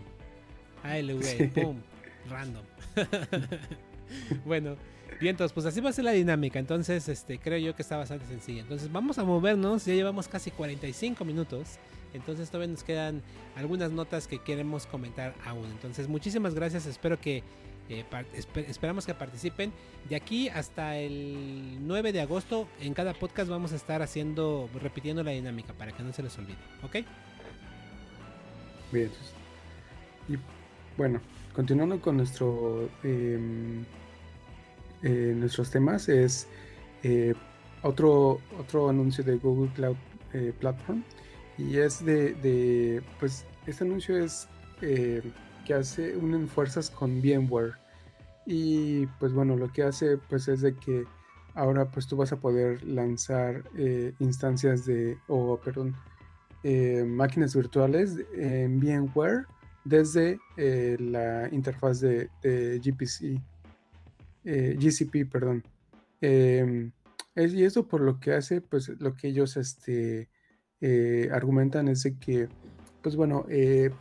ALV, pum. Random. bueno, bien, entonces, pues así va a ser la dinámica. Entonces, este, creo yo que está bastante sencilla. Entonces, vamos a movernos. Ya llevamos casi 45 minutos. Entonces, todavía nos quedan algunas notas que queremos comentar aún. Entonces, muchísimas gracias. Espero que eh, esperamos que participen. De aquí hasta el 9 de agosto, en cada podcast vamos a estar haciendo, repitiendo la dinámica para que no se les olvide. ¿Ok? Bien. Y bueno, continuando con nuestro, em, eh, nuestros temas, es eh, otro, otro anuncio de Google Cloud Platform. Y es de, pues, este anuncio es que hace unen fuerzas con VMware. Y pues bueno, lo que hace pues es de que ahora pues tú vas a poder lanzar instancias de, o perdón, máquinas virtuales en VMware desde eh, la interfaz de, GPC, eh, GCP, perdón. Em, y eso por lo que hace, pues lo que ellos este, eh, argumentan es de que, pues bueno,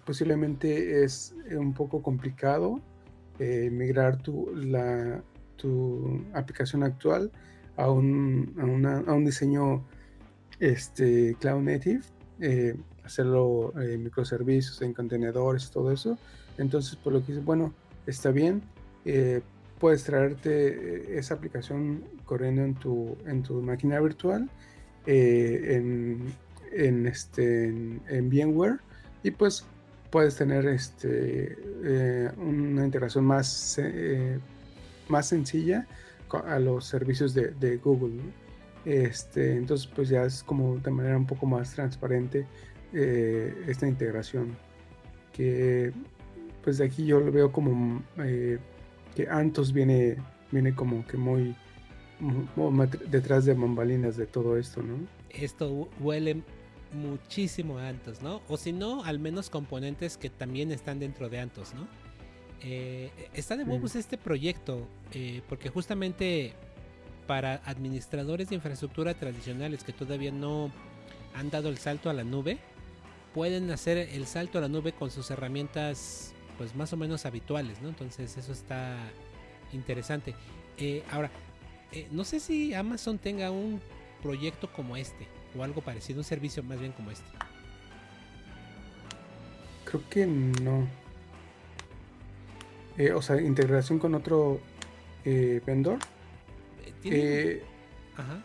posiblemente es un poco complicado eh, migrar tu, la, tu aplicación actual a un, a, un diseño este, cloud native, eh, hacerlo en microservicios, en contenedores, todo eso. Entonces, por lo que dice, bueno, está bien, puedes traerte esa aplicación corriendo en tu, en tu máquina virtual, en, en, este, en, VMware, y pues puedes tener este, eh, una integración más, eh, más sencilla a los servicios de, Google. Este, entonces, pues ya es como de manera un poco más transparente eh, esta integración. Que pues de aquí yo lo veo como que Antos viene, viene como que muy, detrás de bambalinas de todo esto, ¿no? Esto huele muchísimo Antos, ¿no? O si no, al menos componentes que también están dentro de Antos, ¿no? Eh, está de huevos mm. este proyecto, eh, porque justamente para administradores de infraestructura tradicionales que todavía no han dado el salto a la nube, pueden hacer el salto a la nube con sus herramientas pues más o menos habituales, ¿no? Entonces eso está interesante. Eh, ahora, no sé si Amazon tenga un proyecto como este o algo parecido, un servicio más bien como este. Creo que no. Eh, o sea, integración con otro eh, vendor. Eh, Ajá.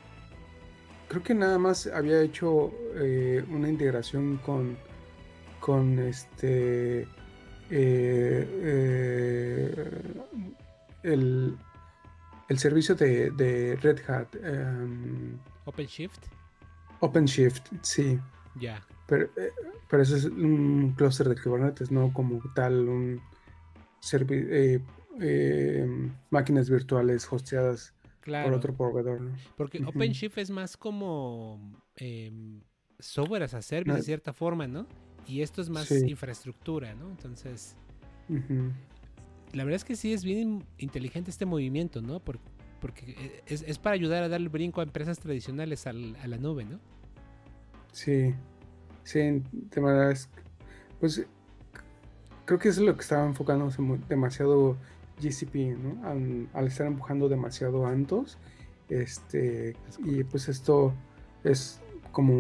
Creo que nada más había hecho una integración con con este el, el servicio de, de Red Hat. Em, OpenShift. OpenShift, sí. Ya. Pero, eh, pero eso es un clúster de Kubernetes, no como tal un eh, eh, máquinas virtuales hosteadas por otro proveedor. Porque OpenShift es más como em, software as a service de cierta forma, ¿no? Y esto es más infraestructura, ¿no? Entonces, la verdad es que sí es bien inteligente este movimiento, ¿no? Porque, porque es, es, para ayudar a dar el brinco a empresas tradicionales al, a la nube, ¿no? Sí, sí, de manera pues creo que eso es lo que estaba enfocándose demasiado GCP, ¿no? Al, estar empujando demasiado Antos, este, y pues esto es como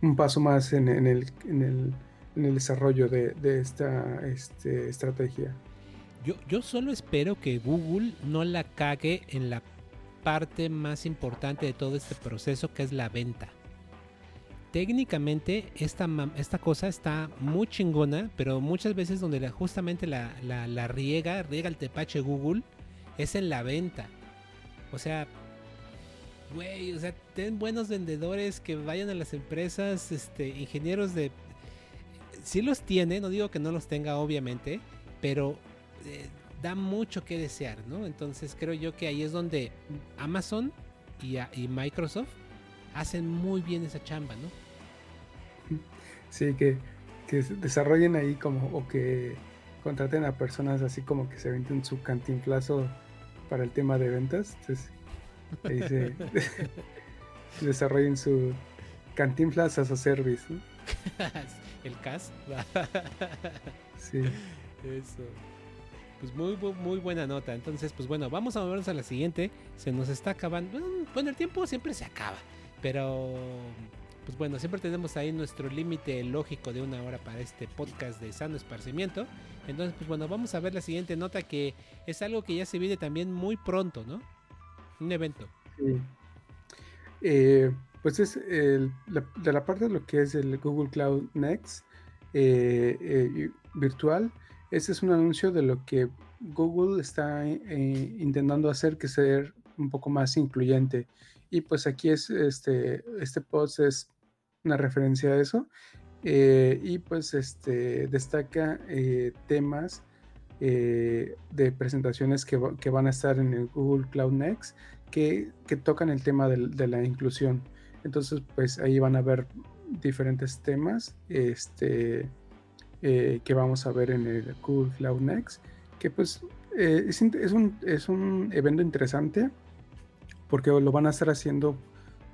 un, paso más en, el, en, el, en, el, desarrollo de, esta este, estrategia. Yo, yo solo espero que Google no la cague en la parte más importante de todo este proceso, que es la venta técnicamente esta, esta cosa está muy chingona, pero muchas veces donde justamente la, la, riega, riega el tepache Google, es en la venta. O sea, güey, o sea, ten buenos vendedores que vayan a las empresas, este, ingenieros de... Sí los tiene, no digo que no los tenga obviamente, pero eh, da mucho que desear, ¿no? Entonces creo yo que ahí es donde Amazon y, y Microsoft hacen muy bien esa chamba, ¿no? Sí, que, que desarrollen ahí como, o que contraten a personas así como que se venden su cantinflazo para el tema de ventas. Entonces, ahí se desarrollen su cantinflas as a service. el CAS. sí. Eso. Pues muy, muy buena nota. Entonces, pues bueno, vamos a movernos a la siguiente. Se nos está acabando. Bueno, el tiempo siempre se acaba. Pero pues bueno, siempre tenemos ahí nuestro límite lógico de una hora para este podcast de sano esparcimiento. Entonces, pues bueno, vamos a ver la siguiente nota que es algo que ya se viene también muy pronto, ¿no? Un evento. Sí. Eh, pues es de la parte de lo que es el Google Cloud Next eh, eh, virtual. Este es un anuncio de lo que Google está intentando hacer que ser un poco más incluyente. Y pues aquí es este, este post es una referencia a eso. Eh, y pues este, destaca eh, temas eh, de presentaciones que, van a estar en el Google Cloud Next que, tocan el tema de, la inclusión. Entonces, pues ahí van a ver diferentes temas este, que vamos a ver en el Google Cloud Next, que pues es, un, es un evento interesante porque lo van a estar haciendo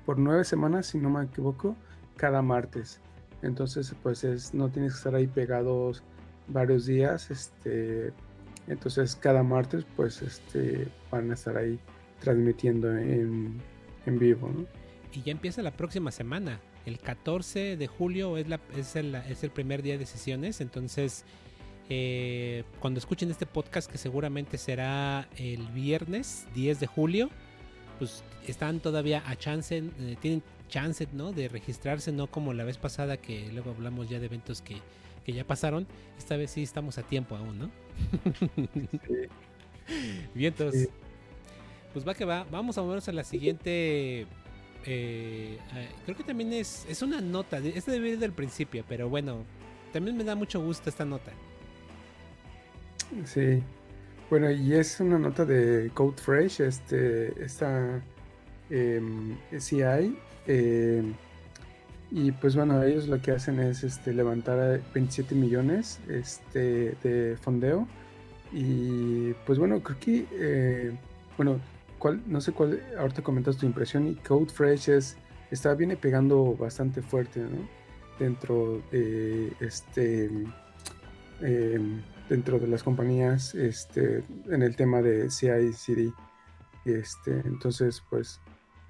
por nueve semanas, si no me equivoco cada martes. Entonces, pues es, no tienes que estar ahí pegados varios días. Este, Entonces cada martes pues este, van a estar ahí transmitiendo en, en vivo. Y ya empieza la próxima semana. El 14 de julio es, la, es, el, es el primer día de sesiones. Entonces eh, cuando escuchen este podcast que seguramente será el viernes 10 de julio, pues están todavía a chance, eh, tienen chance, ¿no? De registrarse, no como la vez pasada que luego hablamos ya de eventos que, que ya pasaron. Esta vez sí estamos a tiempo aún, ¿no? Bien, entonces, pues va que va. Vamos a movernos a la siguiente. Eh, creo que también es, es una nota. Esta debe ir del principio, pero bueno, también me da mucho gusto esta nota. Sí. Bueno, y es una nota de Code Fresh, este, esta em, CI. Em, y pues bueno, ellos lo que hacen es este, levantar 27 millones este, de fondeo. Y pues bueno, creo que, eh, bueno, cuál, no sé cuál, ahorita comentas tu impresión y Code Fresh es, está, viene pegando bastante fuerte, ¿no? Dentro de este... Eh, dentro de las compañías este, en el tema de CI/CD. Este, entonces, pues,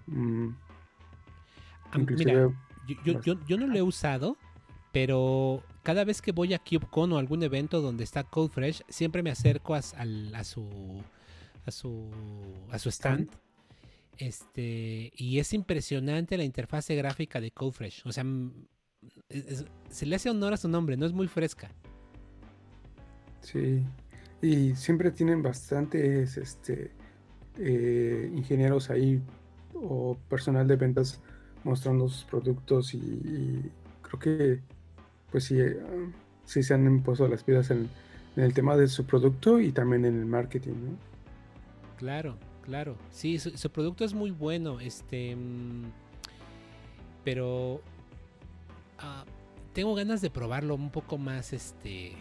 mm, Mira, yo, no lo he usado, pero cada vez que voy a KubeCon o algún evento donde está CodeFresh, siempre me acerco a, a, su a su a su stand. Este, y es impresionante la interfase gráfica de CodeFresh. O sea, se le hace honor a su nombre, no es muy fresca. Sí, y siempre tienen bastantes este, eh, ingenieros ahí o personal de ventas mostrando sus productos y, creo que pues sí, sí se han impuesto las piedras en, el tema de su producto y también en el marketing, ¿no? Claro, claro. Sí, su, producto es muy bueno, este, mm, pero ah, tengo ganas de probarlo un poco más, este,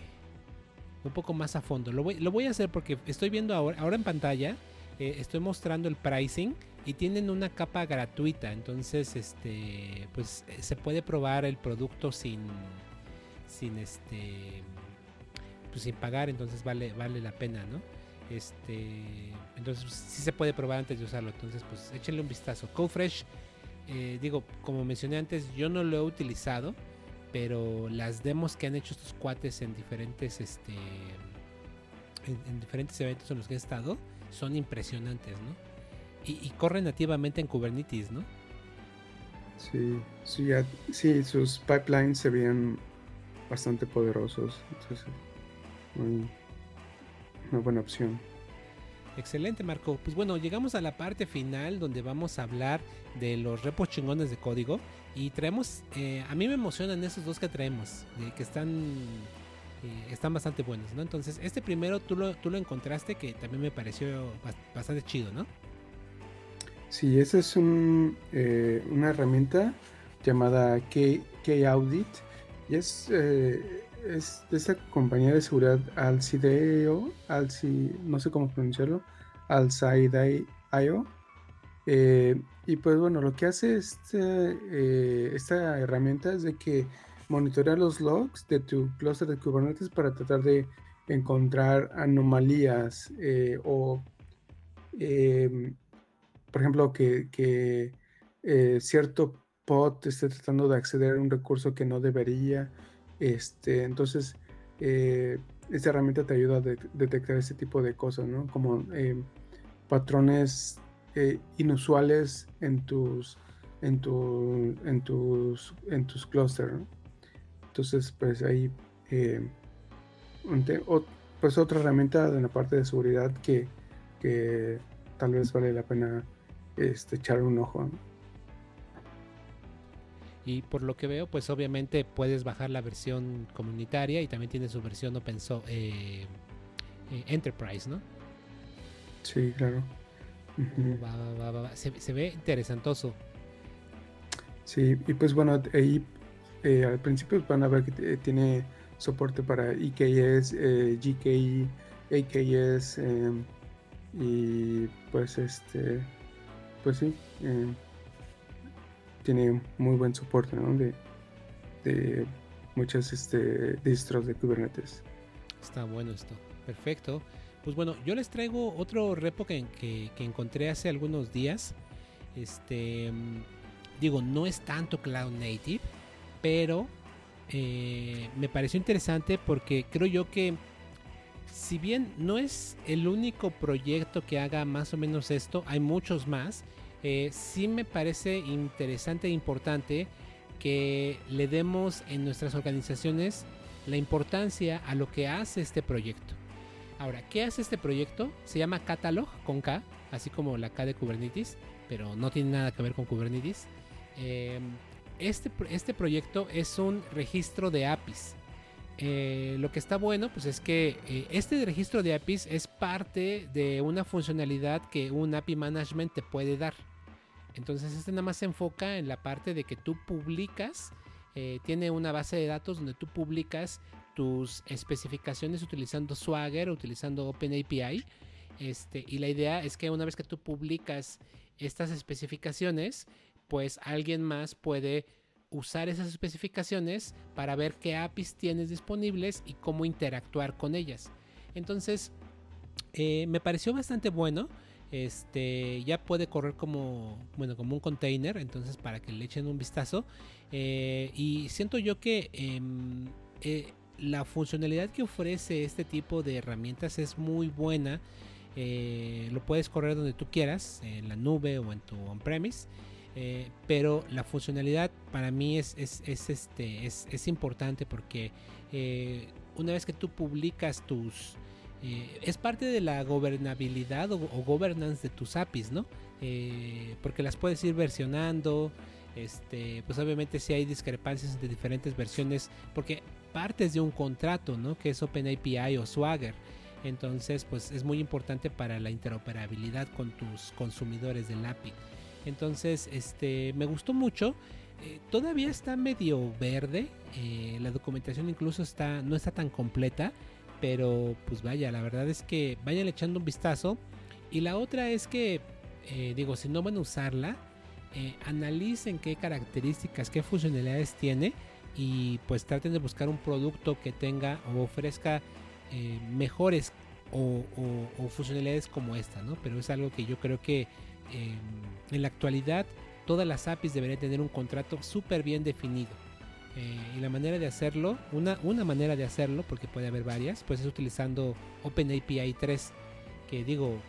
un poco más a fondo. Lo voy, a hacer porque estoy viendo ahora, ahora en pantalla, eh, estoy mostrando el pricing y tienen una capa gratuita. Entonces, este, pues eh, se puede probar el producto sin, sin este, pues sin pagar. Entonces vale, vale la pena, ¿no? Este, entonces pues, sí se puede probar antes de usarlo. Entonces, pues échenle un vistazo. CoFresh, eh, digo, como mencioné antes, yo no lo he utilizado pero las demos que han hecho estos cuates en diferentes este en, diferentes eventos en los que he estado son impresionantes, ¿no? Y, corren nativamente en Kubernetes, ¿no? Sí, sí, sí, sus pipelines se veían bastante poderosos, entonces una buena opción. Excelente, Marco. Pues bueno, llegamos a la parte final donde vamos a hablar de los repos chingones de código. Y traemos, eh, a mí me emocionan esos dos que traemos, que están, eh, están bastante buenos, ¿no? Entonces, este primero tú lo, tú lo encontraste que también me pareció bastante chido, ¿no? Sí, esa es un, eh, una herramienta llamada K-Audit y es es de esta compañía de seguridad Alcideo, Alci, no sé cómo pronunciarlo, Alcideo. Eh, y pues bueno, lo que hace este, eh, esta herramienta es de que monitorea los logs de tu cluster de Kubernetes para tratar de encontrar anomalías eh, o, em, por ejemplo, que, que cierto pod esté tratando de acceder a un recurso que no debería este, entonces, eh, esta herramienta te ayuda a detectar ese tipo de cosas, ¿no? Como eh, patrones eh, inusuales en tus, en, tu, en tus, en tus clusters, Entonces, pues ahí, pues otra herramienta de la parte de seguridad que, que tal vez vale la pena este, echar un ojo. Y por lo que veo, pues obviamente puedes bajar la versión comunitaria y también tiene su versión open source eh, eh, enterprise, ¿no? Sí, claro. se, ve interesantoso. Sí, y pues bueno, ahí eh, al principio van a ver que tiene soporte para IKS, GKI, AKS y pues este, pues sí, tiene muy buen soporte de, de muchas este, distros de Kubernetes. Está bueno esto. Perfecto. Pues bueno, yo les traigo otro repo que, que, encontré hace algunos días. Este, digo, no es tanto Cloud Native, pero eh, me pareció interesante porque creo yo que si bien no es el único proyecto que haga más o menos esto, hay muchos más. Eh, sí me parece interesante e importante que le demos en nuestras organizaciones la importancia a lo que hace este proyecto. Ahora, ¿qué hace este proyecto? Se llama Catalog con K, así como la K de Kubernetes, pero no tiene nada que ver con Kubernetes. Eh, este, este proyecto es un registro de APIs. Eh, lo que está bueno pues es que eh, este registro de APIs es parte de una funcionalidad que un API Management te puede dar. Entonces este nada más se enfoca en la parte de que tú publicas, eh, tiene una base de datos donde tú publicas tus especificaciones utilizando Swagger, utilizando OpenAPI. Este, y la idea es que una vez que tú publicas estas especificaciones, pues alguien más puede usar esas especificaciones para ver qué APIs tienes disponibles y cómo interactuar con ellas. Entonces, eh, me pareció bastante bueno. Este ya puede correr como bueno como un container, entonces para que le echen un vistazo. Eh, y siento yo que em, eh, la funcionalidad que ofrece este tipo de herramientas es muy buena. lo puedes correr donde tú quieras, en la nube o en tu on-premise. Eh, pero la funcionalidad para mí es, es, este, es, importante porque eh, una vez que tú publicas tus... Eh, es parte de la gobernabilidad o, governance de tus APIs, ¿no? porque las puedes ir versionando. Este, pues obviamente si hay discrepancias entre diferentes versiones, porque partes de un contrato, ¿no? Que es OpenAPI o Swagger. Entonces, pues es muy importante para la interoperabilidad con tus consumidores del API. Entonces, este, me gustó mucho. Eh, todavía está medio verde. Eh, la documentación incluso está, no está tan completa. Pero pues vaya, la verdad es que vayan echando un vistazo. Y la otra es que, eh, digo, si no van a usarla, analicen qué características, qué funcionalidades tiene. Y pues traten de buscar un producto que tenga o ofrezca mejores o, o, funcionalidades como esta, ¿no? Pero es algo que yo creo que en la actualidad todas las APIs deberían tener un contrato súper bien definido. Eh, y la manera de hacerlo, una, una manera de hacerlo, porque puede haber varias, pues es utilizando OpenAPI 3, que digo,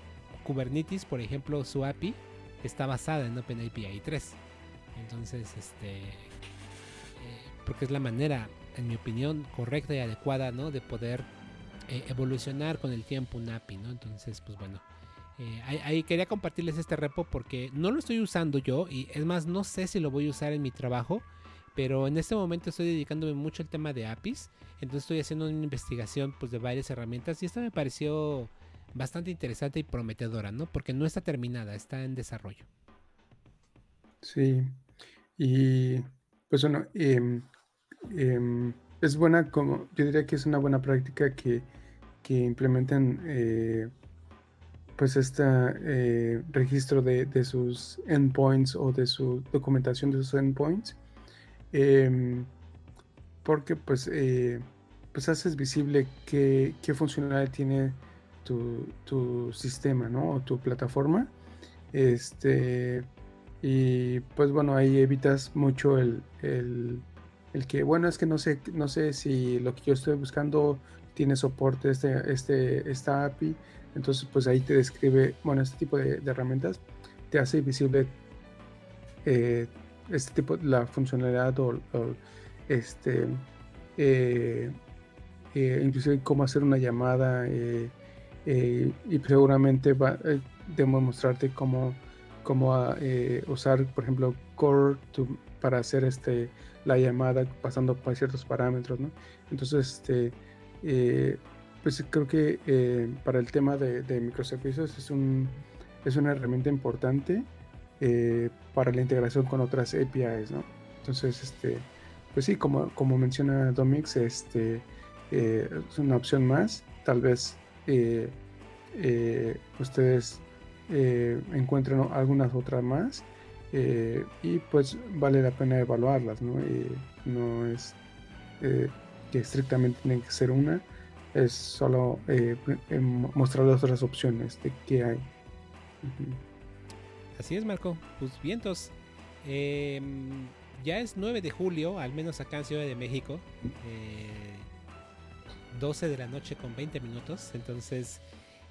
Kubernetes, por ejemplo, su API está basada en OpenAPI 3. Entonces, este, eh, porque es la manera, en mi opinión, correcta y adecuada, ¿no? De poder eh, evolucionar con el tiempo un API, ¿no? Entonces, pues bueno, ahí, quería compartirles este repo porque no lo estoy usando yo y es más, no sé si lo voy a usar en mi trabajo, pero en este momento estoy dedicándome mucho al tema de APIs, entonces estoy haciendo una investigación pues, de varias herramientas y esta me pareció bastante interesante y prometedora, ¿no? Porque no está terminada, está en desarrollo. Sí, y pues bueno, em, em, es buena como, yo diría que es una buena práctica que, que implementen eh, pues este registro de, sus endpoints o de su documentación de sus endpoints em, porque pues eh, pues haces visible qué, qué funcionalidad tiene tu, sistema ¿no? o tu plataforma este y pues bueno ahí evitas mucho el, el, el, que bueno es que no sé no sé si lo que yo estoy buscando tiene soporte este, este esta API entonces, pues ahí te describe, bueno, este tipo de, herramientas te hace visible eh, este tipo, la funcionalidad o, este, eh, eh, inclusive cómo hacer una llamada y seguramente va, debo mostrarte cómo, cómo usar, por ejemplo, Core para hacer este, la llamada pasando por ciertos parámetros, ¿no? Entonces, este, pues creo que eh, para el tema de, microservicios es, un, es una herramienta importante eh, para la integración con otras APIs, ¿no? Entonces, este, pues sí, como, como menciona Domix, este, eh, es una opción más. Tal vez ustedes encuentren algunas otras más y pues vale la pena evaluarlas, ¿no? no es que estrictamente tienen que ser una es solo eh, mostrar otras opciones de qué hay. Así es, Marco. Pues vientos. Em, ya es 9 de julio, al menos acá en Ciudad de México. 12 de la noche con 20 minutos. Entonces,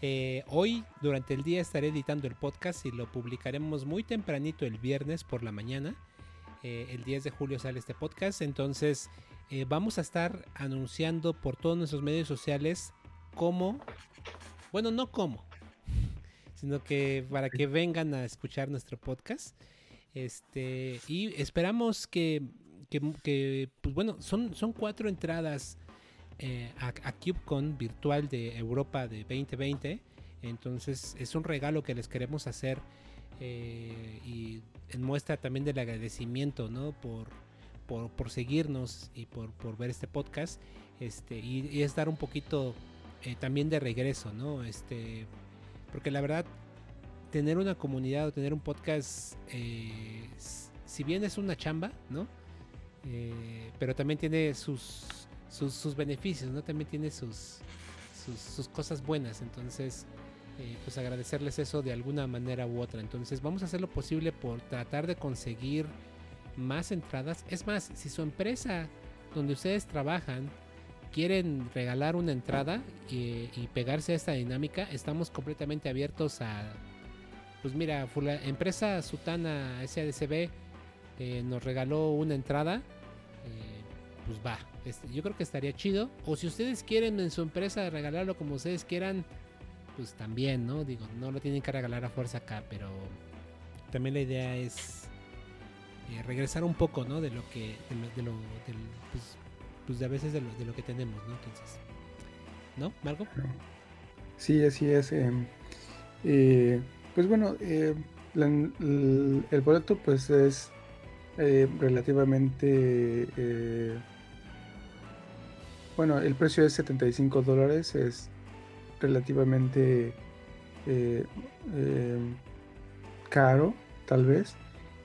eh, hoy durante el día estaré editando el podcast y lo publicaremos muy tempranito el viernes por la mañana. Eh, el 10 de julio sale este podcast. Entonces, eh, vamos a estar anunciando por todos nuestros medios sociales cómo, bueno, no cómo, sino que para que vengan a escuchar nuestro podcast. Este, y esperamos que, que, pues bueno, son, son cuatro entradas eh, a, CubeCon virtual de Europa de 2020. Entonces es un regalo que les queremos hacer eh, y en muestra también del agradecimiento, ¿no? Por, por, seguirnos y por, por, ver este podcast. Este, y, es dar un poquito eh, también de regreso, ¿no? Este, porque la verdad, tener una comunidad o tener un podcast, si bien es una chamba, ¿no? pero también tiene sus sus, beneficios, ¿no? También tiene sus, sus, cosas buenas. Entonces, eh, pues agradecerles eso de alguna manera u otra. Entonces, vamos a hacer lo posible por tratar de conseguir más entradas. Es más, si su empresa donde ustedes trabajan quieren regalar una entrada y, pegarse a esta dinámica, estamos completamente abiertos a, pues mira, la empresa Sutana SADCB eh, nos regaló una entrada, eh, pues va, yo creo que estaría chido. O si ustedes quieren en su empresa regalarlo como ustedes quieran, pues también, ¿no? Digo, no lo tienen que regalar a fuerza acá, pero también la idea es eh, regresar un poco, ¿no? De lo que, de lo, pues, pues, de a veces de lo, de lo que tenemos, ¿no? Entonces, ¿no, Marco? Sí, así es. Em, eh, pues bueno, eh, el, el, boleto pues es relativamente bueno, el precio es 75 dólares, es relativamente eh, eh, caro, tal vez.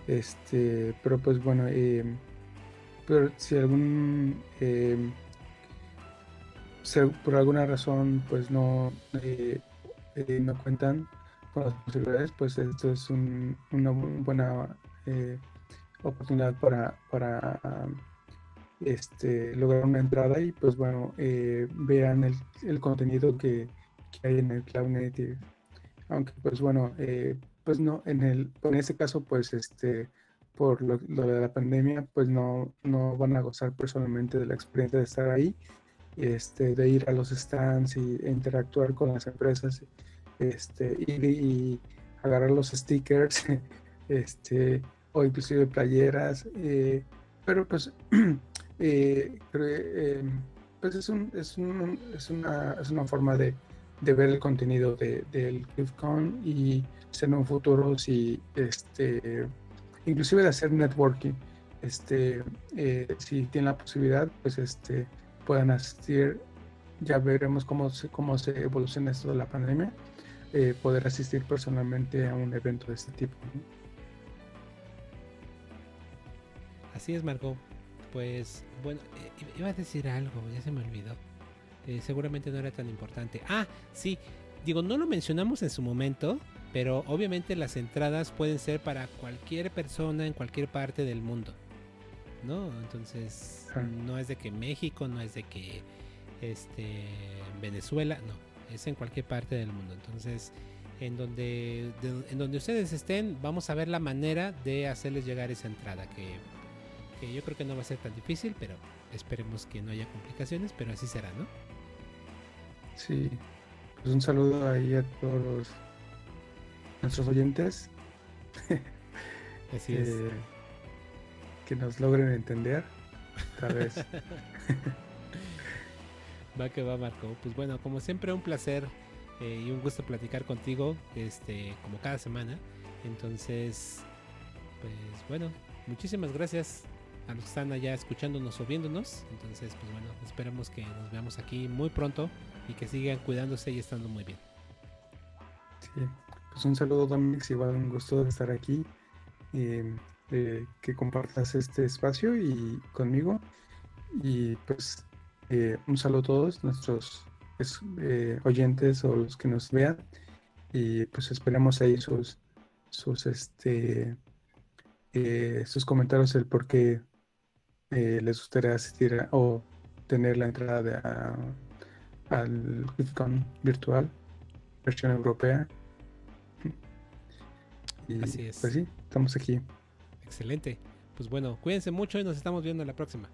Este, pero pues bueno, eh, pero si algún por alguna razón pues no no cuentan con las posibilidades, pues esto es una buena oportunidad para para este, lograr una entrada y pues bueno, eh, vean el, contenido que, hay en el Cloud Native. Aunque pues bueno, eh, pues no, en el, en ese caso pues este, por lo, de la pandemia pues no, no van a gozar personalmente de la experiencia de estar ahí, este, de ir a los stands y, interactuar con las empresas, este, y, agarrar los stickers, este, o inclusive playeras, eh, pero pues Eh, eh, pues es, un, es, un, es, una, es una forma de, de ver el contenido de, del GIFCON y en un futuro si este inclusive de hacer networking este eh, si tienen la posibilidad pues este puedan asistir ya veremos cómo se, cómo se evoluciona esto de la pandemia poder asistir personalmente a un evento de este tipo así es Marco pues bueno, eh, iba a decir algo, ya se me olvidó. Eh, seguramente no era tan importante. Ah, sí, digo, no lo mencionamos en su momento, pero obviamente las entradas pueden ser para cualquier persona en cualquier parte del mundo. ¿No? Entonces, ah. no es de que México, no es de que este Venezuela, no, es en cualquier parte del mundo. Entonces, en donde, en donde ustedes estén, vamos a ver la manera de hacerles llegar esa entrada que que yo creo que no va a ser tan difícil, pero esperemos que no haya complicaciones, pero así será, ¿no? Sí, pues un saludo ahí a todos nuestros oyentes. Así es. Que nos logren entender otra vez. va que va, Marco. Pues bueno, como siempre, un placer eh, y un gusto platicar contigo, este, como cada semana. Entonces, pues bueno, muchísimas gracias a los que están allá escuchándonos o viéndonos. Entonces, pues bueno, esperamos que nos veamos aquí muy pronto y que sigan cuidándose y estando muy bien. Sí, pues un saludo Dominic, igual un gusto de estar aquí, eh, que compartas este espacio y conmigo. Y pues eh, un saludo a todos nuestros oyentes o los que nos vean. Y pues esperamos ahí sus, sus, este, sus comentarios, el por qué les gustaría asistir o tener la entrada de, al GIFCON virtual, versión europea. Y Así es. Pues sí, estamos aquí. Excelente. Pues bueno, cuídense mucho y nos estamos viendo la próxima.